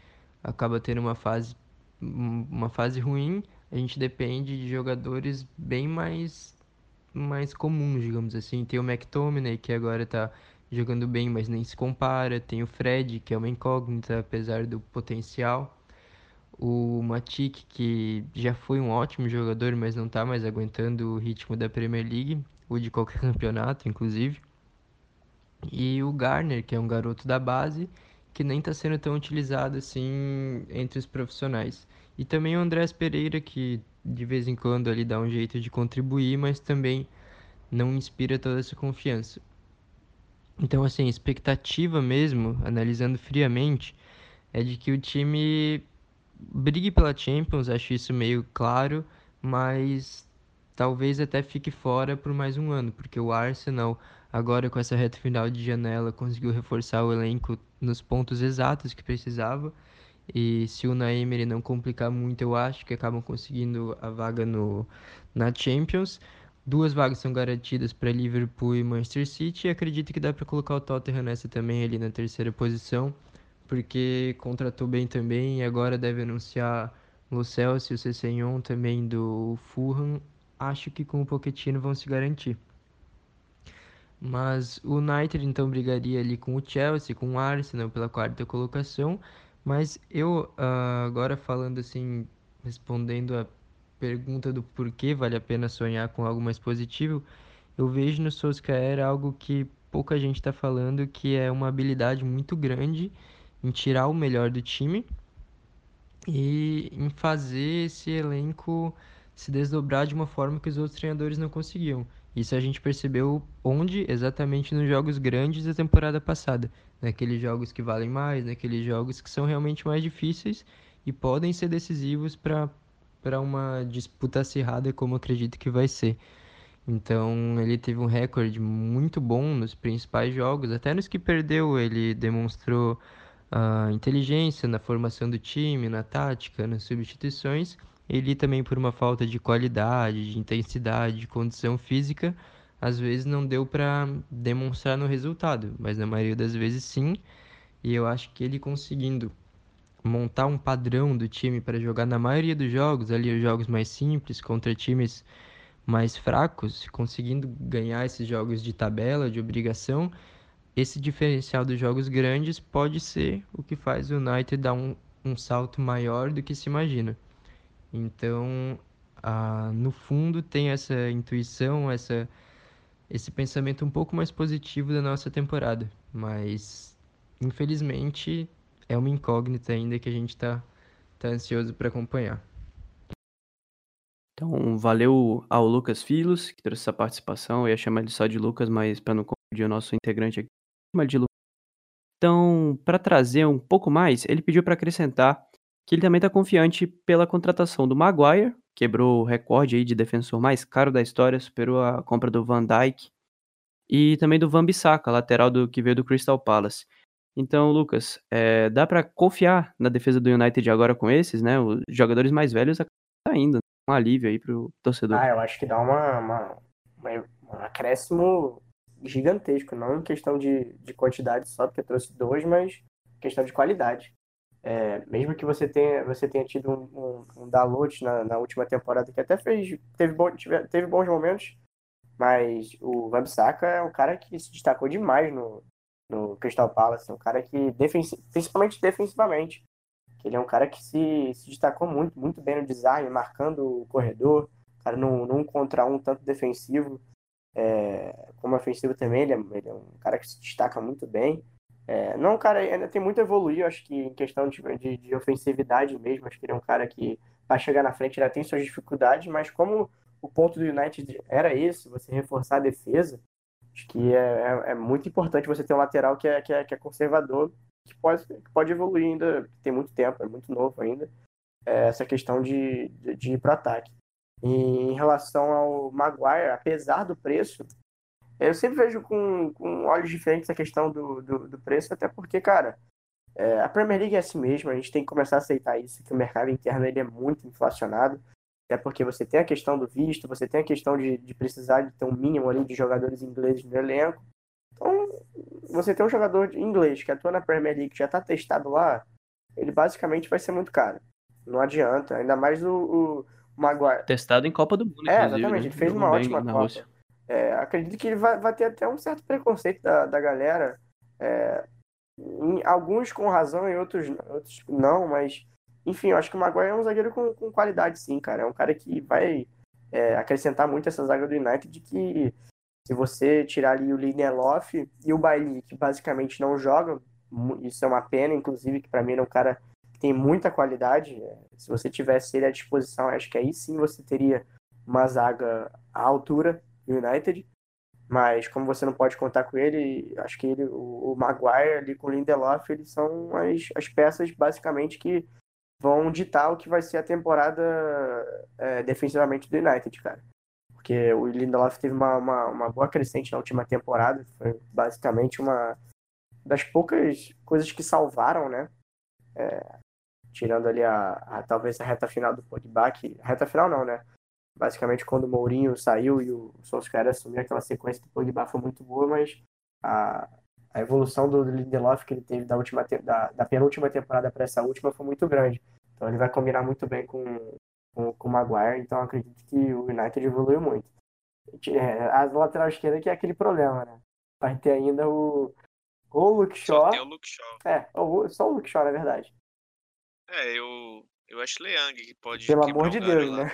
acaba tendo uma fase, uma fase ruim, a gente depende de jogadores bem mais, mais comuns, digamos assim. Tem o McTominay, que agora está jogando bem, mas nem se compara. Tem o Fred, que é uma incógnita, apesar do potencial o Matic, que já foi um ótimo jogador, mas não está mais aguentando o ritmo da Premier League, ou de qualquer campeonato, inclusive. E o Garner, que é um garoto da base, que nem está sendo tão utilizado assim entre os profissionais. E também o Andrés Pereira, que de vez em quando ali dá um jeito de contribuir, mas também não inspira toda essa confiança. Então, assim, expectativa mesmo, analisando friamente, é de que o time brigue pela Champions, acho isso meio claro, mas talvez até fique fora por mais um ano, porque o Arsenal, agora com essa reta final de janela, conseguiu reforçar o elenco nos pontos exatos que precisava. E se o Naemery não complicar muito, eu acho que acabam conseguindo a vaga no, na Champions. Duas vagas são garantidas para Liverpool e Manchester City. E acredito que dá para colocar o Tottenham nessa também, ali na terceira posição porque contratou bem também e agora deve anunciar o Celso e o Cessenhon também do Fulham. Acho que com o Pochettino vão se garantir. Mas o United então brigaria ali com o Chelsea, com o Arsenal pela quarta colocação. Mas eu uh, agora falando assim, respondendo a pergunta do porquê vale a pena sonhar com algo mais positivo, eu vejo no Solskjaer algo que pouca gente está falando, que é uma habilidade muito grande em tirar o melhor do time e em fazer esse elenco se desdobrar de uma forma que os outros treinadores não conseguiam. Isso a gente percebeu onde? Exatamente nos jogos grandes da temporada passada. Naqueles jogos que valem mais, naqueles jogos que são realmente mais difíceis e podem ser decisivos para uma disputa acirrada, como acredito que vai ser. Então, ele teve um recorde muito bom nos principais jogos, até nos que perdeu, ele demonstrou a inteligência na formação do time, na tática, nas substituições, ele também por uma falta de qualidade, de intensidade, de condição física, às vezes não deu para demonstrar no resultado, mas na maioria das vezes sim. E eu acho que ele conseguindo montar um padrão do time para jogar na maioria dos jogos, ali os jogos mais simples contra times mais fracos, conseguindo ganhar esses jogos de tabela, de obrigação, esse diferencial dos jogos grandes pode ser o que faz o United dar um, um salto maior do que se imagina. Então, no fundo, tem essa intuição, essa, esse pensamento um pouco mais positivo da nossa temporada. Mas, infelizmente, é uma incógnita ainda que a gente está tá ansioso para acompanhar. Então, valeu ao Lucas Filos, que trouxe essa participação. Eu ia chamar ele só de Lucas, mas para não confundir o nosso integrante aqui, de Então, para trazer um pouco mais, ele pediu para acrescentar que ele também está confiante pela contratação do Maguire, quebrou o recorde aí de defensor mais caro da história, superou a compra do Van Dijk, e também do Van Bissaka, lateral do que veio do Crystal Palace. Então, Lucas, é, dá para confiar na defesa do United agora com esses, né? Os jogadores mais velhos ainda, um alívio aí pro torcedor. Ah, eu acho que dá uma, uma, uma um acréscimo gigantesco, não em questão de, de quantidade só, porque trouxe dois, mas questão de qualidade. É, mesmo que você tenha, você tenha tido um, um, um Dalot na, na última temporada, que até fez, teve, bom, teve, teve bons momentos, mas o Wabsaka é um cara que se destacou demais no, no Crystal Palace, um cara que, defensi principalmente defensivamente, ele é um cara que se, se destacou muito, muito bem no design, marcando o corredor, cara num, num contra um tanto defensivo, é, como ofensivo também, ele é, ele é, um cara que se destaca muito bem. É, não um cara, ainda tem muito a evoluir, acho que em questão de, de, de, ofensividade mesmo, acho que ele é um cara que vai chegar na frente, ainda tem suas dificuldades, mas como o ponto do United era esse, você reforçar a defesa, acho que é, é, é muito importante você ter um lateral que é, que é, que é conservador, que pode, que pode evoluir ainda, tem muito tempo, é muito novo ainda, é, essa questão de, de, de ir para ataque. E em relação ao Maguire, apesar do preço, eu sempre vejo com, com olhos diferentes a questão do, do, do preço, até porque, cara, é, a Premier League é assim mesmo, a gente tem que começar a aceitar isso, que o mercado interno ele é muito inflacionado. Até porque você tem a questão do visto, você tem a questão de, de precisar de ter um mínimo ali de jogadores ingleses no elenco. Então, você tem um jogador inglês que atua na Premier League, que já está testado lá, ele basicamente vai ser muito caro. Não adianta, ainda mais o, o Maguire. Testado em Copa do Mundo, É, exatamente, né? ele fez uma ótima Copa. É, acredito que ele vai, vai ter até um certo preconceito da, da galera. É, em- alguns com razão e outros, outros não, mas enfim, eu acho que o Maguire é um zagueiro com, com qualidade, sim, cara. É um cara que vai é, acrescentar muito essa zaga do United de que se você tirar ali o Lindelof e o Bailly, que basicamente não jogam, isso é uma pena, inclusive, que pra mim ele é um cara que tem muita qualidade. É, se você tivesse ele à disposição, acho que aí sim você teria uma zaga à altura do United. Mas como você não pode contar com ele, acho que ele, o, Maguire ali com o Lindelof, eles são as, as peças basicamente que vão ditar o que vai ser a temporada é, defensivamente do United, cara. Porque o Lindelof teve uma, uma, uma boa crescente na última temporada, foi basicamente uma das poucas coisas que salvaram, né? É, tirando ali a, a- talvez a reta final do Pogba, que, reta final não, né? Basicamente quando o Mourinho saiu e o Solskjaer assumiu aquela sequência do Pogba foi muito boa, mas a, a evolução do Lindelof que ele teve da, última, da, da penúltima temporada para essa última foi muito grande. Então ele vai combinar muito bem com, com, com o Maguire, então acredito que o United evoluiu muito. É, a lateral esquerda que é aquele problema, né? Vai ter ainda o, ou o Luke Só Shaw. tem o Luke Shaw. É, ou- só o Luke Shaw, na verdade. É, eu, eu acho Young que pode Pelo amor de Deus, lá. né?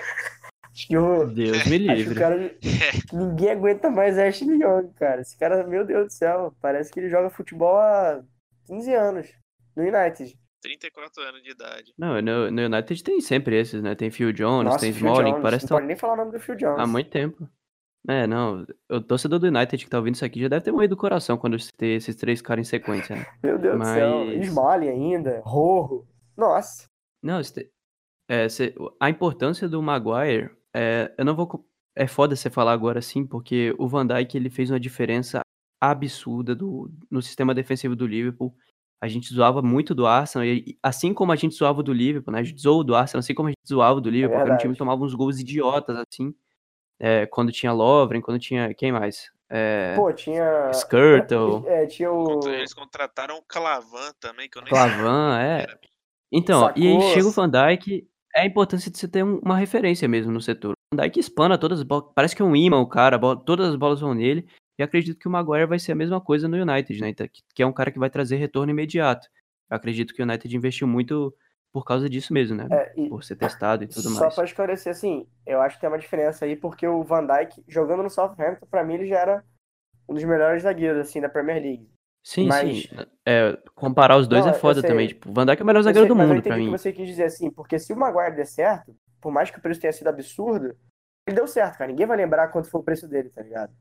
Acho que o, Deus me acho que o livre. cara. que ninguém aguenta mais Ashley Young, cara. Esse cara, meu Deus do céu, parece que ele joga futebol há 15 anos no United. 34 anos de idade. Não, no, no United tem sempre esses, né? Tem Phil Jones, Nossa, tem Phil Smalling, Jones, parece não que pode nem falar o nome do Phil Jones. há muito tempo. É, não, o torcedor do United que tá ouvindo isso aqui já deve ter morrido do coração quando eu citei esses três caras em sequência, né? Meu Deus do céu. Mas- Smalley ainda, Rorro. Nossa. Não, este- é, a importância do Maguire, é, eu não vou. É foda você falar agora assim, porque o Van Dijk ele fez uma diferença absurda do, no sistema defensivo do Liverpool. A gente zoava muito do Arsenal, e assim como a gente zoava do Liverpool, né? A gente zoou do Arsenal, assim como a gente zoava do Liverpool, porque o time tomava uns gols idiotas, assim. é, quando tinha Lovren, quando tinha. Quem mais? É, Pô, tinha. Skirtle, É, tinha o. Eles contrataram o Clavan também, que eu nem Clavan, é. era. Então, e aí Sacou? chega o Van Dijk, é a importância de você ter um- uma referência mesmo no setor. O Van Dijk espana todas as bolas, parece que é um imã o cara, bola- todas as bolas vão nele, e acredito que o Maguire vai ser a mesma coisa no United, né? Então, que- é um cara que vai trazer retorno imediato. Eu acredito que o United investiu muito por causa disso mesmo, né? É, e Por ser testado e tudo só mais. pra esclarecer, assim, eu acho que tem uma diferença aí, porque o Van Dijk, jogando no Southampton, pra mim ele já era um dos melhores zagueiros, assim, da Premier League. Sim, mas- sim. É, comparar os dois Não, é foda também. Tipo, o Van Dijk é o melhor zagueiro do mundo o mim. que você quis dizer, assim, porque se o Maguire der certo, por mais que o preço tenha sido absurdo, ele deu certo, cara. Ninguém vai lembrar quanto foi o preço dele, tá ligado?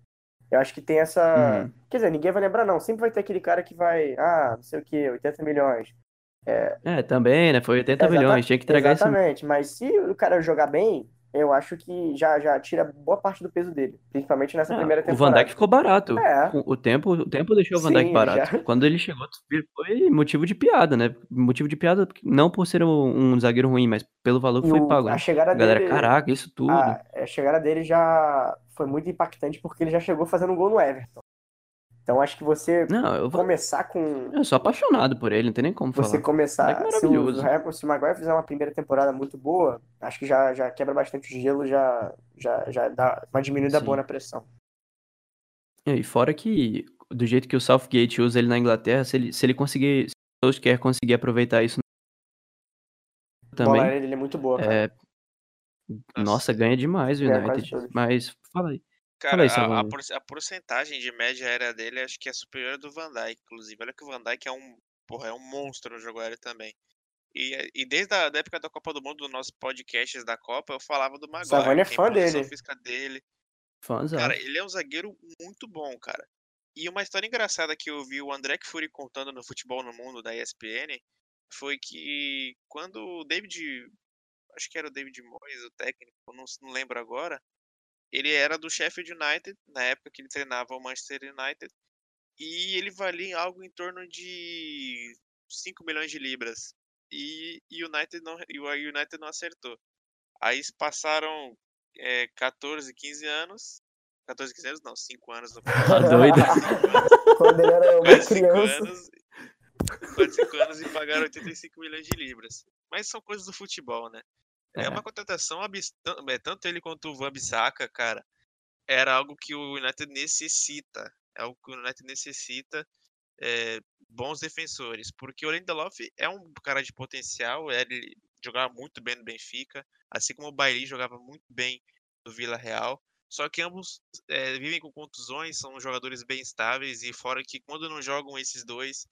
Eu acho que tem essa. Uhum. Quer dizer, ninguém vai lembrar, não. Sempre vai ter aquele cara que vai, ah, não sei o quê, 80 milhões. É, também, né? Foi 80 Exata- milhões, tinha que entregar esse Exatamente, mas se o cara jogar bem, eu acho que já, já tira boa parte do peso dele, principalmente nessa Ah, primeira o Van temporada. Dijk ficou barato. É. O tempo, o tempo deixou o Van Dijk barato. já. Quando ele chegou, foi motivo de piada, né? Motivo de piada, não por ser um, um zagueiro ruim, mas pelo valor que E foi o- pago. a né? chegada A galera, dele- caraca, isso tudo. A, a chegada dele já foi muito impactante porque ele já chegou fazendo um gol no Everton. Então acho que você Não, eu, vou- começar com. eu sou apaixonado por ele, não tem nem como Você falar. começar. Moleque Se o, se o Maguire fizer uma primeira temporada muito boa, acho que já, já quebra bastante o gelo, já, já, já dá uma diminuída Sim. boa na pressão. É, E fora que, do jeito que o Southgate usa ele na Inglaterra, se ele, se ele conseguir, se o Solskjaer conseguir aproveitar isso A bola também, aérea dele é muito boa, cara. é, nossa, ganha demais o United. todas. Mas, fala aí. Cara, aí, a, a, a porcentagem de média aérea dele acho que é superior à do Van Dijk, inclusive. Olha que o Van Dijk é um, porra, é um monstro no jogo aéreo também. E, e desde a da época da Copa do Mundo, dos nossos podcasts da Copa, eu falava do Maguire. Savani é a fã dele. física dele. Fãs, Cara, ele é um zagueiro muito bom, cara. E uma história engraçada que eu vi o André Fury contando no Futebol no Mundo da ESPN foi que quando o David, acho que era o David Moyes, o técnico, não, não lembro agora, ele era do Sheffield United, na época que ele treinava o Manchester United, e ele valia algo em torno de 5 milhões de libras. E o United não, e o United não acertou. Aí passaram é, 14, 15 anos. 14, 15 anos não, 5 anos no Tá doido? Quando ele era uma quase 5 criança. anos. Quase 5 anos e pagaram 85 milhões de libras. Mas são coisas do futebol, né? É, É. uma contratação abs... tan- é, tanto ele quanto o Van Bissaka, cara, era algo que o United necessita. É algo que o United necessita é, bons defensores. Porque o Lindelof é um cara de potencial, ele jogava muito bem no Benfica, assim como o Bailly jogava muito bem no Vila Real. Só que ambos é, vivem com contusões, são jogadores bem estáveis, e fora que quando não jogam esses dois,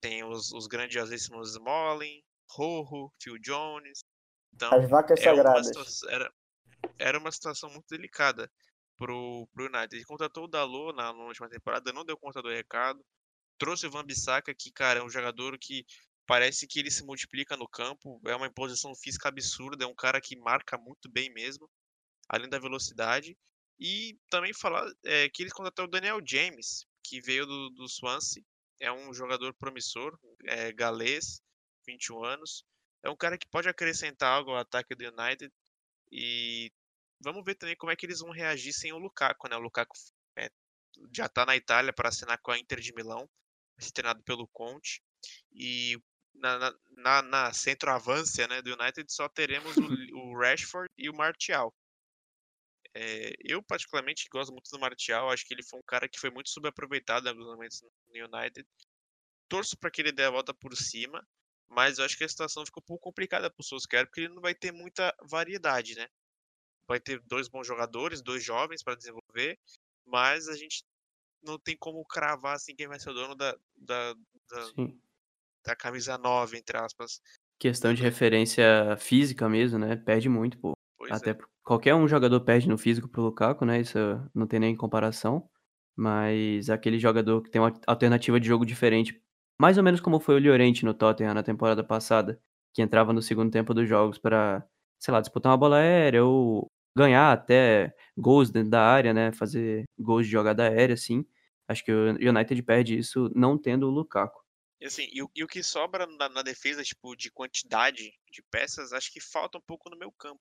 tem os, os grandiosíssimos Smalling, Rojo, Phil Jones. Então, As vacas é uma sagradas. situação, era, era uma situação muito delicada pro, pro United. Ele contratou o Dalot na, na última temporada, não deu conta do recado. Trouxe o Van Bissaka, que, cara, é um jogador que parece que ele se multiplica no campo. É uma imposição física absurda, é um cara que marca muito bem mesmo, além da velocidade. E também falar é, que eles contrataram o Daniel James, que veio do, do Swansea. É um jogador promissor, é galês, 21 anos. É um cara que pode acrescentar algo ao ataque do United. E vamos ver também como é que eles vão reagir sem o Lukaku, né? O Lukaku é, já tá na Itália para assinar com a Inter de Milão, treinado pelo Conte. E na, na, na, na centroavância né, do United só teremos o, o Rashford e o Martial. É, eu, particularmente, gosto muito do Martial. Acho que ele foi um cara que foi muito subaproveitado em alguns momentos no United. Torço para que ele dê a volta por cima, mas eu acho que a situação ficou um pouco complicada para o Solskjaer, porque ele não vai ter muita variedade, né? Vai ter dois bons jogadores, dois jovens para desenvolver, mas a gente não tem como cravar assim quem vai ser o dono da, da, da, da camisa 9, entre aspas. Questão de referência física mesmo, né? Perde muito, pô. Pois Até é. qualquer um jogador perde no físico pro Lukaku, né? Isso não tem nem comparação. Mas aquele jogador que tem uma alternativa de jogo diferente, mais ou menos como foi o Llorente no Tottenham na temporada passada, que entrava no segundo tempo dos jogos para, sei lá, disputar uma bola aérea ou ganhar até gols dentro da área, né? Fazer gols de jogada aérea, assim. Acho que o United perde isso não tendo o Lukaku. E assim, e o, e o que sobra na, na defesa, tipo, de quantidade de peças, acho que falta um pouco no meu campo.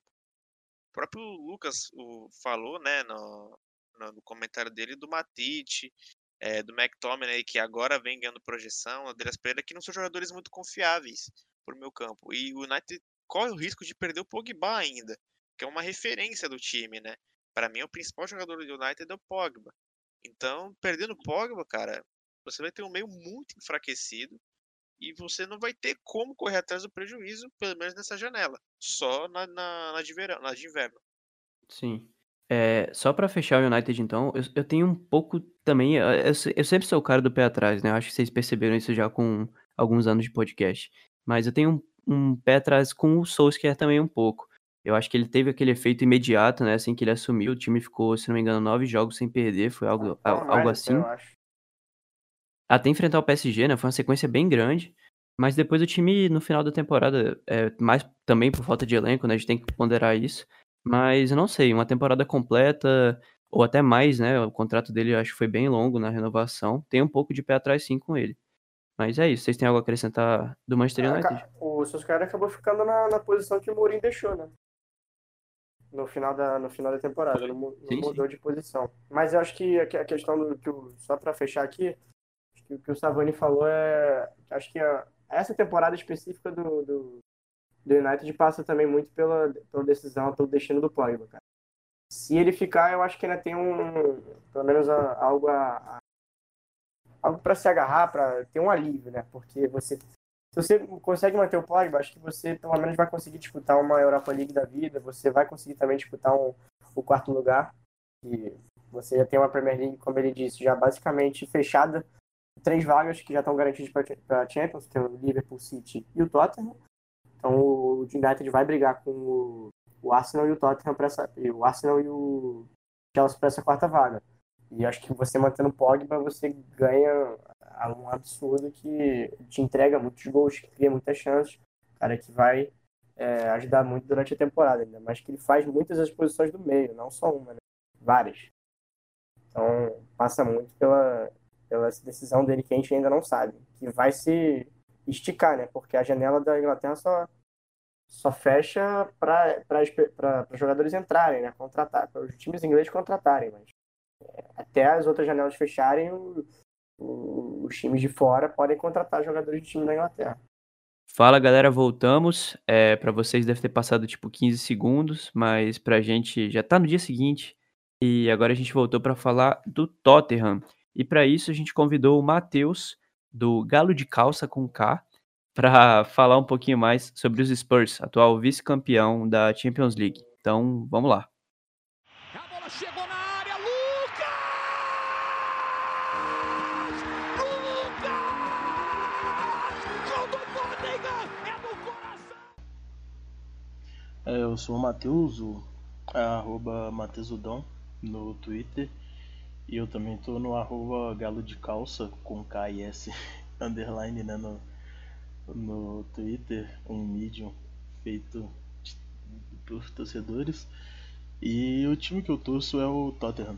O próprio Lucas o, falou, né, no, no, no comentário dele do Matite, é, do McTominay, que agora vem ganhando projeção, Andreas Pereira, que não são jogadores muito confiáveis pro meu campo. E o United corre o risco de perder o Pogba ainda, que é uma referência do time, né? Para mim, o principal jogador do United é o Pogba. Então, perdendo o Pogba, cara, você vai ter um meio muito enfraquecido e você não vai ter como correr atrás do prejuízo, pelo menos nessa janela. Só na, na, na de, verão, na de inverno. Sim. É, só pra fechar o United, então, eu, eu tenho um pouco também. Eu, eu se- eu sempre sou o cara do pé atrás, né? Eu acho que vocês perceberam isso já com alguns anos de podcast. Mas eu tenho um, um pé atrás com o Solskjaer também um pouco. Eu acho que ele teve aquele efeito imediato, né? Assim que ele assumiu, o time ficou, se não me engano, nove jogos sem perder. Foi algo, mais algo até, assim. Até enfrentar o PSG, né? Foi uma sequência bem grande. Mas depois o time, no final da temporada, é, mais também por falta de elenco, né? A gente tem que ponderar isso. Mas eu não sei, uma temporada completa, ou até mais, né? O contrato dele acho que foi bem longo na renovação. Tem um pouco de pé atrás sim com ele. Mas é isso. Vocês têm algo a acrescentar do Manchester Ah, United? ca- O Solskjaer acabou ficando na, na posição que o Mourinho deixou, né? No final da, no final da temporada, não, não Sim, mudou de posição. Mas eu acho que a, que- a questão do que o, só para fechar aqui, acho que o que o Savani falou é, acho que a- essa temporada específica do, do, do United passa também muito pela, pela decisão, pelo destino do Pogba, cara. Se ele ficar, eu acho que ainda tem um, pelo menos a- algo a, a- algo para se agarrar, para ter um alívio, né? Porque você se você consegue manter o Pogba, acho que você pelo menos vai conseguir disputar uma Europa League da vida, você vai conseguir também disputar um, o quarto lugar. E você já tem uma Premier League, como ele disse, já basicamente fechada. Três vagas que já estão garantidas para a Champions, que é o Liverpool City e o Tottenham. Então o United vai brigar com o, o Arsenal e o Tottenham para essa, o Arsenal e o Chelsea para essa quarta vaga. E acho que você mantendo o Pogba, você ganha um absurdo que te entrega muitos gols, que cria muitas chances. Cara que vai é, ajudar muito durante a temporada, ainda mais que ele faz muitas das posições do meio, não só uma, né? Várias. Então, passa muito pela, pela decisão dele que a gente ainda não sabe. Que vai se esticar, né? Porque a janela da Inglaterra só, só fecha para jogadores entrarem, né? Contratar, para os times ingleses contratarem, mas é, até as outras janelas fecharem, o, o, os times de fora podem contratar jogadores de time da Inglaterra. Fala galera, voltamos. É, para vocês deve ter passado tipo 15 segundos, mas pra gente já tá no dia seguinte. E agora a gente voltou para falar do Tottenham. E para isso a gente convidou o Matheus, do Galo de Calça com K, para falar um pouquinho mais sobre os Spurs, atual vice-campeão da Champions League. Então, vamos lá. A bola chegou na área, Lucas! Lucas! Gol do Tottenham! É no coração! Eu sou o Matheus, o arroba Mateusudão no Twitter. E eu também tô no arroba galo de calça com K e S underline né, no, no Twitter, um medium feito por torcedores. E o time que eu torço é o Tottenham.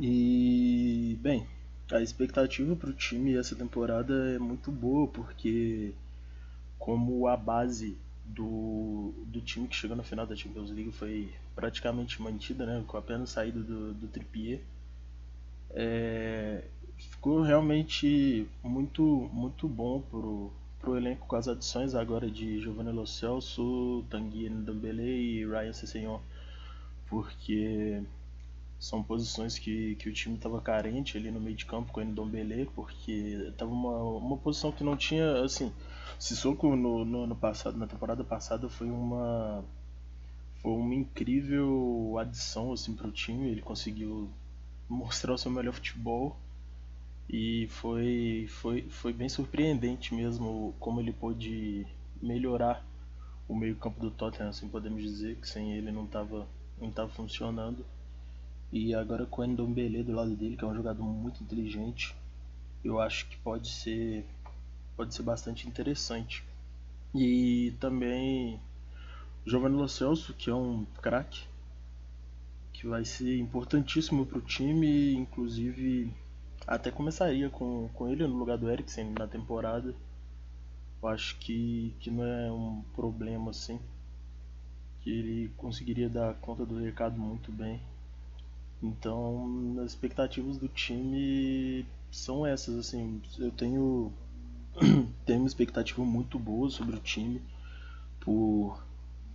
E, bem, a expectativa para o time essa temporada é muito boa, porque como a base do, do time que chegou na final da Champions League foi praticamente mantida, né, com apenas saída do, do Trippier, é, ficou realmente muito, muito bom pro, pro elenco com as adições agora de Giovanni Lo Celso, Tanguy Ndombele e Ryan Sessegnon, porque são posições que, que o time estava carente ali no meio de campo com o Ndombele, porque estava uma, uma posição que não tinha, assim, Sissoko no, no ano passado, na temporada passada foi uma foi uma incrível adição assim para o time, ele conseguiu mostrar o seu melhor futebol e foi, foi, foi bem surpreendente mesmo como ele pôde melhorar o meio-campo do Tottenham, assim podemos dizer, que sem ele não estava não tava funcionando. E agora com o Ndombele do lado dele, que é um jogador muito inteligente, eu acho que pode ser pode ser bastante interessante. E também Giovanni Lo Celso, que é um craque, que vai ser importantíssimo para o time, inclusive até começaria com, com ele no lugar do Eriksen na temporada. Eu acho que, que não é um problema assim. Que ele conseguiria dar conta do recado muito bem. Então, as expectativas do time são essas, assim, eu tenho tenho uma expectativa muito boa sobre o time por,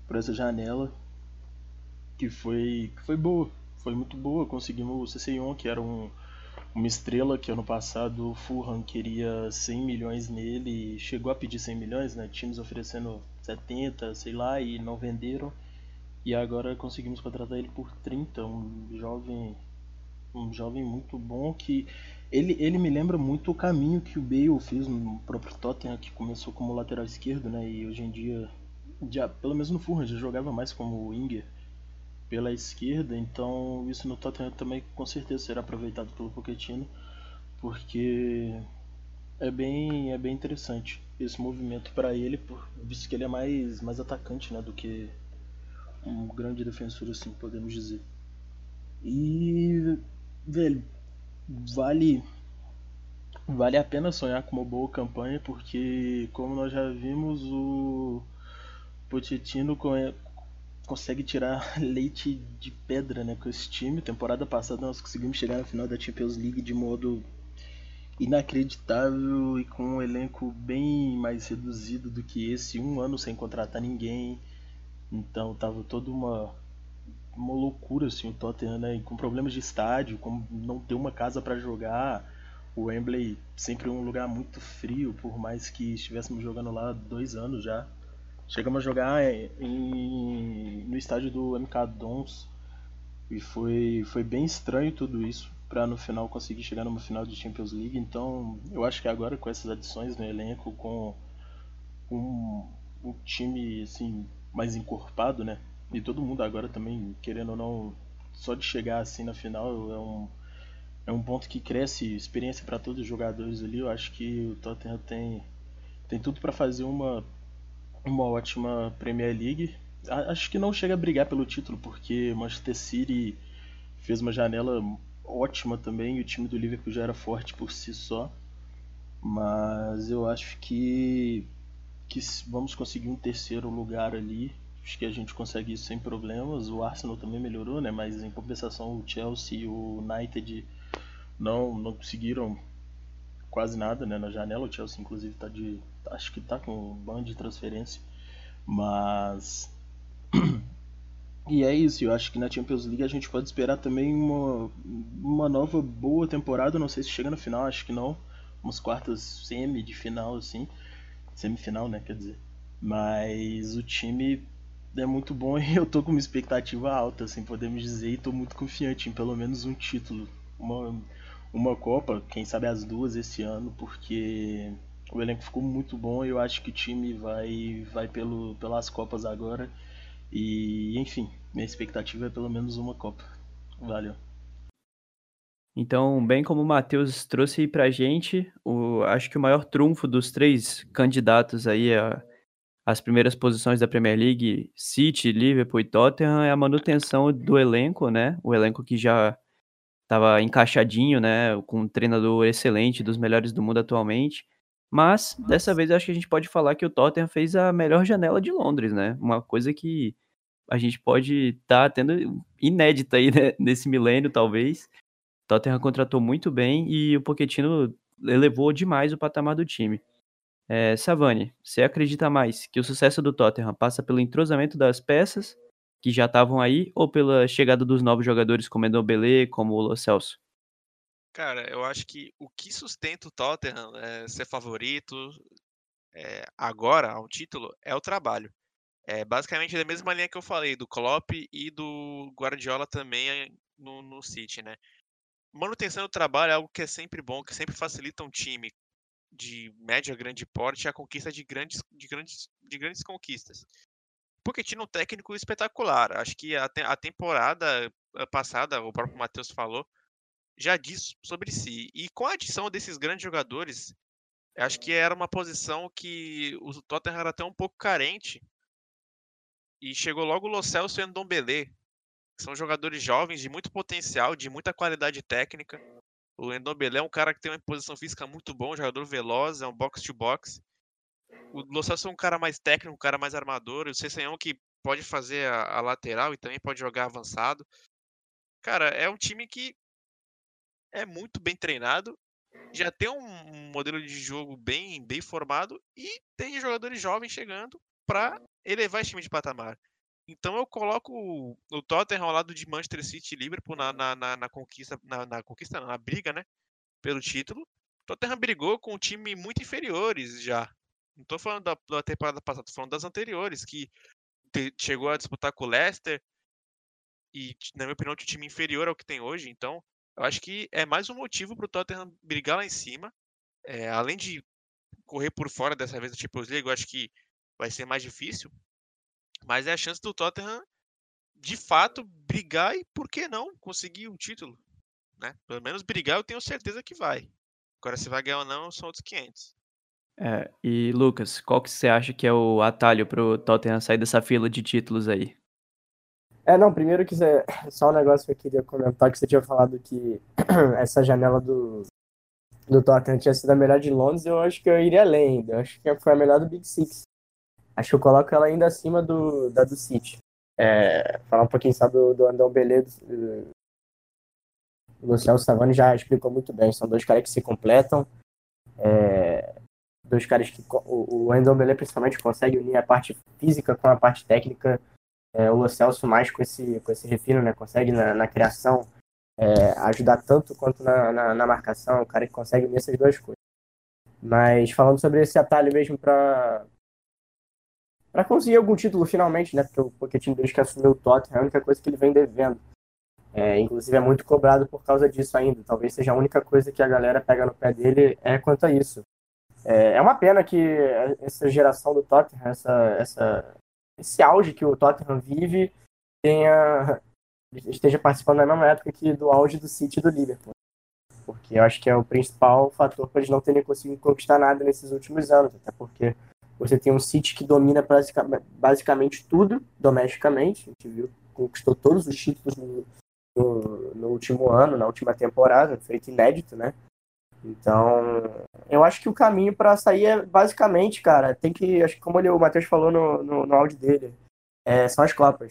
por essa janela que foi que foi boa, foi muito boa, conseguimos o CC1 que era um uma estrela que ano passado o Fulham queria 100 milhões nele, chegou a pedir 100 milhões, né? Times oferecendo 70, sei lá, e não venderam. E agora conseguimos contratar ele por 30, um jovem um jovem muito bom que ele, ele me lembra muito o caminho que o Bale fez no próprio Tottenham, que começou como lateral esquerdo, né? E hoje em dia, já, pelo menos no Fulham, já jogava mais como winger pela esquerda, então isso no Tottenham também com certeza será aproveitado pelo Pochettino, porque é bem é bem interessante esse movimento para ele, visto que ele é mais mais atacante, né, do que um grande defensor assim, podemos dizer. E velho, vale vale a pena sonhar com uma boa campanha, porque como nós já vimos o Pochettino consegue tirar leite de pedra né, com esse time. Temporada passada nós conseguimos chegar na final da Champions League de modo inacreditável e com um elenco bem mais reduzido do que esse, um ano sem contratar ninguém. Então tava toda uma uma loucura assim o Tottenham, né? com problemas de estádio, com não ter uma casa para jogar. O Wembley sempre um lugar muito frio, por mais que estivéssemos jogando lá dois anos já. Chegamos a jogar em, no estádio do MK Dons e foi, foi bem estranho tudo isso para no final conseguir chegar numa final de Champions League. Então eu acho que agora com essas adições no elenco, com, com um time assim mais encorpado, né? E todo mundo agora também querendo ou não só de chegar assim na final é um é um ponto que cresce experiência para todos os jogadores ali. Eu acho que o Tottenham tem tem tudo para fazer uma uma ótima Premier League. Acho que não chega a brigar pelo título, porque Manchester City fez uma janela ótima também, e o time do Liverpool já era forte por si só. Mas eu acho que que vamos conseguir um terceiro lugar ali. Acho que a gente consegue isso sem problemas. O Arsenal também melhorou, né? Mas em compensação o Chelsea e o United não, não conseguiram quase nada né, na janela. O Chelsea inclusive tá de. Acho que tá com um bando de transferência. Mas. E é isso, eu acho que na Champions League a gente pode esperar também uma, uma nova boa temporada. Não sei se chega no final, acho que não. Umas quartas semi de final, assim. Semifinal, né? Quer dizer. Mas o time é muito bom e eu tô com uma expectativa alta, assim, podemos dizer, e tô muito confiante em pelo menos um título. Uma, uma Copa, quem sabe as duas esse ano, porque o elenco ficou muito bom e eu acho que o time vai, vai pelo, pelas Copas agora. E, enfim, minha expectativa é pelo menos uma Copa. Valeu. Então, bem como o Matheus trouxe pra gente, o, acho que o maior trunfo dos três candidatos aí a, as primeiras posições da Premier League, City, Liverpool e Tottenham, é a manutenção do elenco, né? O elenco que já estava encaixadinho, né? Com um treinador excelente, dos melhores do mundo atualmente. Mas, dessa vez, eu acho que a gente pode falar que o Tottenham fez a melhor janela de Londres, né? Uma coisa que a gente pode estar tá tendo inédita aí né? nesse milênio, talvez. Tottenham contratou muito bem e o Pochettino elevou demais o patamar do time. É, Savani, você acredita mais que o sucesso do Tottenham passa pelo entrosamento das peças que já estavam aí ou pela chegada dos novos jogadores como Endombele, como o Celso? Cara, eu acho que o que sustenta o Tottenham é, ser favorito é, agora ao título é o trabalho. É basicamente da mesma linha que eu falei, do Klopp e do Guardiola também no, no City, né? Manutenção do trabalho é algo que é sempre bom, que sempre facilita um time de média grande porte a conquista de grandes, de grandes, de grandes conquistas. Tinha um técnico espetacular. Acho que a, a temporada eh, passada, o próprio Matheus falou, já diz sobre si. E com a adição desses grandes jogadores, acho que era uma posição que o Tottenham era até um pouco carente e chegou logo o Lo Celso e o Ndombele, são jogadores jovens de muito potencial, de muita qualidade técnica. O Ndombele é um cara que tem uma posição física muito bom, um jogador veloz, é um box-to-box. O Lo Celso é um cara mais técnico, um cara mais armador. O Cessanhão que pode fazer a, a lateral e também pode jogar avançado. Cara, é um time que é muito bem treinado, já tem um modelo de jogo bem, bem formado e tem jogadores jovens chegando para elevar esse time de patamar. Então eu coloco o Tottenham ao lado de Manchester City e Liverpool na, na, na, na conquista, na, na, conquista, na briga, né? Pelo título. O Tottenham brigou com um time muito inferiores já. Não estou falando da, da, temporada passada, estou falando das anteriores, que te, chegou a disputar com o Leicester e, na minha opinião, um time inferior ao que tem hoje. Então, eu acho que é mais um motivo para o Tottenham brigar lá em cima. É, além de correr por fora dessa vez do Champions League, eu acho que vai ser mais difícil. Mas é a chance do Tottenham, de fato, brigar e, por que não, conseguir um título. Né? Pelo menos brigar eu tenho certeza que vai. Agora, se vai ganhar ou não, são outros 500. É, e Lucas, qual que você acha que é o atalho para o Tottenham sair dessa fila de títulos aí? É, não, primeiro que você, só um negócio que eu queria comentar, que você tinha falado que essa janela do, do Tottenham tinha sido a melhor de Londres, eu acho que eu iria além ainda. Eu acho que foi a melhor do Big Six. Acho que eu coloco ela ainda acima do, da do City. É, falar um pouquinho só do, do Andão Belê, do, o Luciano Savani já explicou muito bem. São dois caras que se completam. É, dois caras que o, o Andão Belê principalmente consegue unir a parte física com a parte técnica. É, o Lo Celso mais com esse, com esse refino, né? Consegue na, na criação é, ajudar tanto quanto na, na, na marcação. O cara que consegue unir essas duas coisas. Mas falando sobre esse atalho mesmo para para conseguir algum título finalmente, né? Porque o Pochettino desde que assumiu o Tottenham é a única coisa que ele vem devendo. É, inclusive é muito cobrado por causa disso ainda. Talvez seja a única coisa que a galera pega no pé dele é quanto a isso. É, é uma pena que essa geração do Tottenham, essa, essa, esse auge que o Tottenham vive, tenha, esteja participando na mesma época que do auge do City e do Liverpool. Porque eu acho que é o principal fator para eles não terem conseguido conquistar nada nesses últimos anos. Até porque você tem um City que domina basicamente tudo domesticamente. A gente viu, conquistou todos os títulos no, no, no, último ano, na última temporada, feito inédito, né? Então, eu acho que o caminho para sair é basicamente, cara, tem que, acho que como ele, o Matheus falou no, no, no áudio dele, é, são as Copas.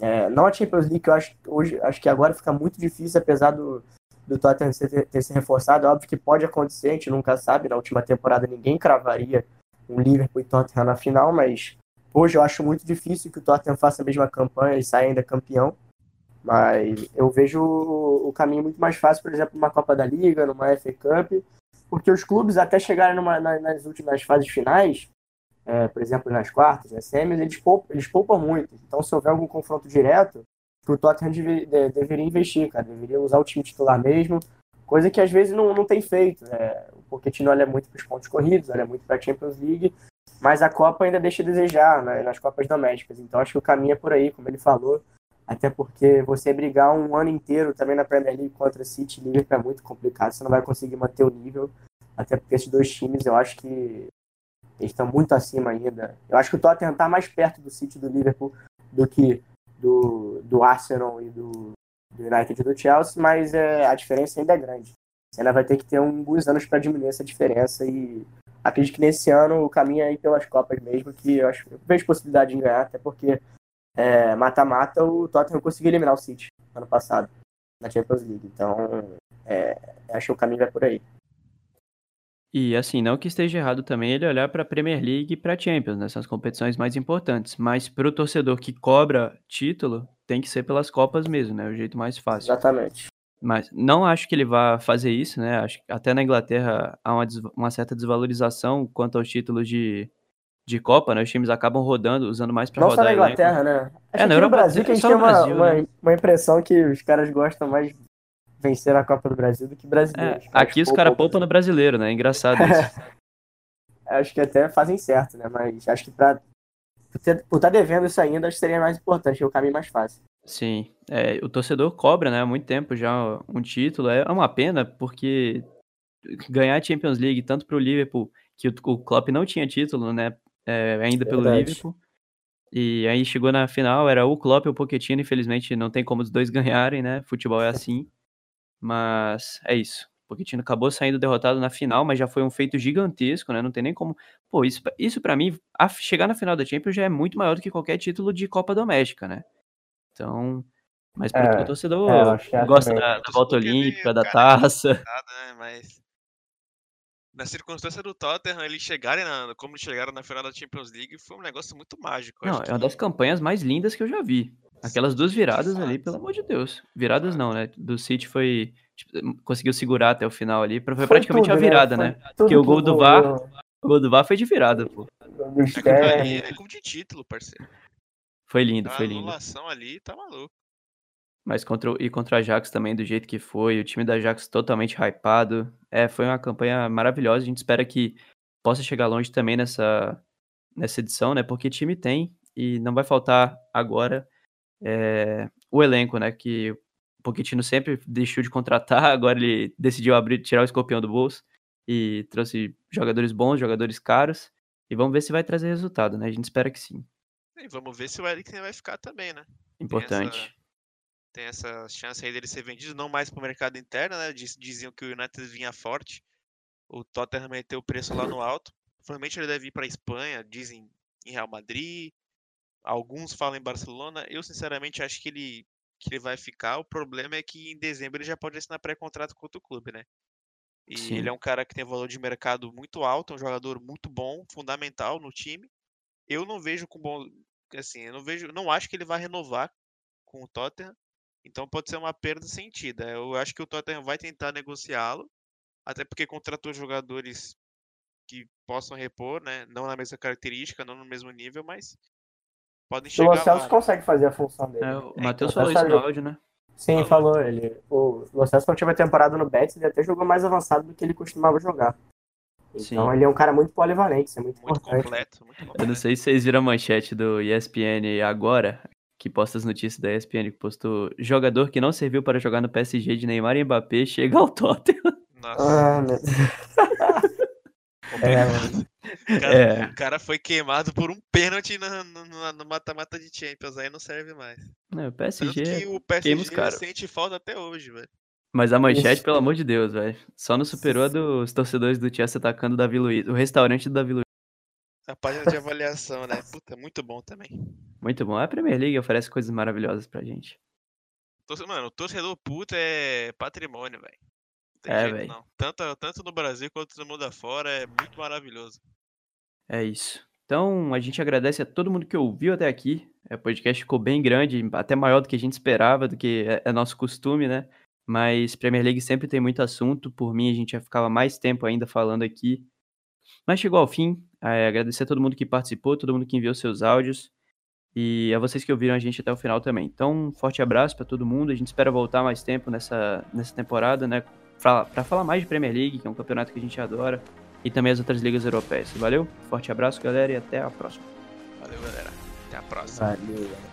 É, não a Champions League, que eu acho hoje, acho que agora fica muito difícil, apesar do, do Tottenham ter, ter se reforçado. Óbvio que pode acontecer, a gente nunca sabe. Na última temporada ninguém cravaria um Liverpool e Tottenham na final, mas hoje eu acho muito difícil que o Tottenham faça a mesma campanha e saia ainda campeão. Mas eu vejo o caminho muito mais fácil, por exemplo, numa Copa da Liga, numa FA Cup, porque os clubes, até chegarem numa, nas últimas fases finais, é, por exemplo, nas quartas, nas semis, eles poupam, eles poupam muito. Então, se houver algum confronto direto, o Tottenham deve, de, deveria investir, cara, deveria usar o time titular mesmo, coisa que às vezes não, não tem feito. É, o Pochettino olha muito para os pontos corridos, olha muito para a Champions League, mas a Copa ainda deixa a desejar né, nas Copas domésticas. Então, acho que o caminho é por aí, como ele falou. Até porque você brigar um ano inteiro também na Premier League contra City e Liverpool é muito complicado. Você não vai conseguir manter o nível. Até porque esses dois times, eu acho que eles estão muito acima ainda. Eu acho que o Tottenham está mais perto do City do Liverpool do que do, do Arsenal e do, do United e do Chelsea, mas é, a diferença ainda é grande. Você ainda vai ter que ter alguns anos para diminuir essa diferença e acredito que nesse ano o caminho é ir pelas Copas mesmo, que eu, acho, eu vejo possibilidade de ganhar, até porque mata-mata, é, o Tottenham conseguiu eliminar o City ano passado na Champions League. Então, é, acho que o caminho vai por aí. E assim, não que esteja errado também ele olhar para a Premier League e para a Champions, né? São as competições mais importantes. Mas para o torcedor que cobra título, tem que ser pelas Copas mesmo, né? O jeito mais fácil. Exatamente. Mas não acho que ele vá fazer isso, né? Acho que até na Inglaterra há uma, uma certa desvalorização quanto aos títulos de, de Copa, né? Os times acabam rodando, usando mais para rodar. Não só na Inglaterra, elenco. né? Acho é, no Brasil que a gente tem uma, Brasil, uma, né? uma, impressão que os caras gostam mais de vencer a Copa do Brasil do que brasileiro. É, aqui os caras poupam no brasileiro, né? Engraçado isso. acho que até fazem certo, né? Mas acho que pra, por estar tá devendo isso ainda, acho que seria mais importante, é o caminho mais fácil. Sim, é, o torcedor cobra, né, há muito tempo já um título. É uma pena, porque ganhar a Champions League, tanto para o Liverpool, que o, o Klopp não tinha título, né, é, ainda pelo Verdade. Liverpool, e aí chegou na final, era o Klopp e o Pochettino, infelizmente não tem como os dois ganharem, né, futebol é assim, mas é isso. O Pochettino acabou saindo derrotado na final, mas já foi um feito gigantesco, né, não tem nem como... Pô, isso, isso para mim, chegar na final da Champions já é muito maior do que qualquer título de Copa Doméstica, né. Então, mas porque é, o torcedor é, gosta da, da volta olímpica, da taça. Né, mas na circunstância do Tottenham, eles chegarem na, como eles chegaram na final da Champions League, foi um negócio muito mágico. Não, é uma das campanhas mais lindas que eu já vi. Aquelas duas viradas ali, pelo amor de Deus. Viradas não, né? Do City foi. Tipo, conseguiu segurar até o final ali. Foi, foi praticamente tudo, a né? virada, né? né? Porque o gol do VAR. O gol do VAR foi de virada, pô. É, é como de título, parceiro. Foi lindo, a foi lindo. A anulação ali tá maluco. Mas contra, e contra a Ajax também, do jeito que foi, o time da Ajax totalmente hypado. É, foi uma campanha maravilhosa. A gente espera que possa chegar longe também nessa, nessa edição, né? Porque time tem e não vai faltar agora é, o elenco, né? Que o Pochettino sempre deixou de contratar, agora ele decidiu abrir, tirar o escorpião do bolso e trouxe jogadores bons, jogadores caros. E vamos ver se vai trazer resultado, né? A gente espera que sim. E vamos ver se o Eriksen vai ficar também, né? Importante. Tem essa, chance aí dele ser vendido, não mais para o mercado interno, né? Diz, diziam que o United vinha forte. O Tottenham meteu o preço lá no alto. Provavelmente ele deve ir para Espanha, dizem em Real Madrid. Alguns falam em Barcelona. Eu, sinceramente, acho que ele, que ele vai ficar. O problema é que em dezembro ele já pode assinar pré-contrato com outro clube, né? E Sim. ele é um cara que tem valor de mercado muito alto, é um jogador muito bom, fundamental no time. Eu não vejo com bom, assim, eu não vejo, não acho que ele vai renovar com o Tottenham. Então pode ser uma perda sentida. Eu acho que o Tottenham vai tentar negociá-lo, até porque contratou jogadores que possam repor, né? Não na mesma característica, não no mesmo nível, mas podem chegar. O Lo Celso consegue fazer a função dele. É, o Matheus falou isso no áudio, né? Sim, falou ele. O Lo Celso, quando tiver temporada no Betis, ele até jogou mais avançado do que ele costumava jogar. Então Sim. ele é um cara muito polivalente, isso é muito, muito importante. Completo, muito completo. Eu não sei se vocês viram a manchete do ESPN agora, que posta as notícias da ESPN, que postou jogador que não serviu para jogar no PSG de Neymar e Mbappé chega ao Tottenham. Nossa. Ah, meu... é, mano. O cara, é. o cara, foi queimado por um pênalti no mata-mata de Champions, aí não serve mais. Não, o PSG. Tanto que o PSG sente falta até hoje, velho. Mas a manchete, Isso. pelo amor de Deus, velho. Só não superou a dos torcedores do Chelsea atacando o Davi Luiz. O restaurante do Davi Luiz. A página de avaliação, né? Puta, muito bom também. Muito bom. A Premier League oferece coisas maravilhosas pra gente. Mano, o torcedor puto é patrimônio, velho. É, velho. Tanto, tanto no Brasil quanto no mundo afora é muito maravilhoso. É isso. Então, a gente agradece a todo mundo que ouviu até aqui. O podcast ficou bem grande, até maior do que a gente esperava, do que é, é nosso costume, né? Mas Premier League sempre tem muito assunto. Por mim, a gente já ficava mais tempo ainda falando aqui. Mas chegou ao fim. É, agradecer a todo mundo que participou, todo mundo que enviou seus áudios. E a vocês que ouviram a gente até o final também. Então, um forte abraço pra todo mundo. A gente espera voltar mais tempo nessa, nessa temporada, né? Pra falar mais de Premier League, que é um campeonato que a gente adora. E também as outras ligas europeias. Valeu? Forte abraço, galera, e até a próxima. Valeu, galera. Até a próxima. Valeu, galera.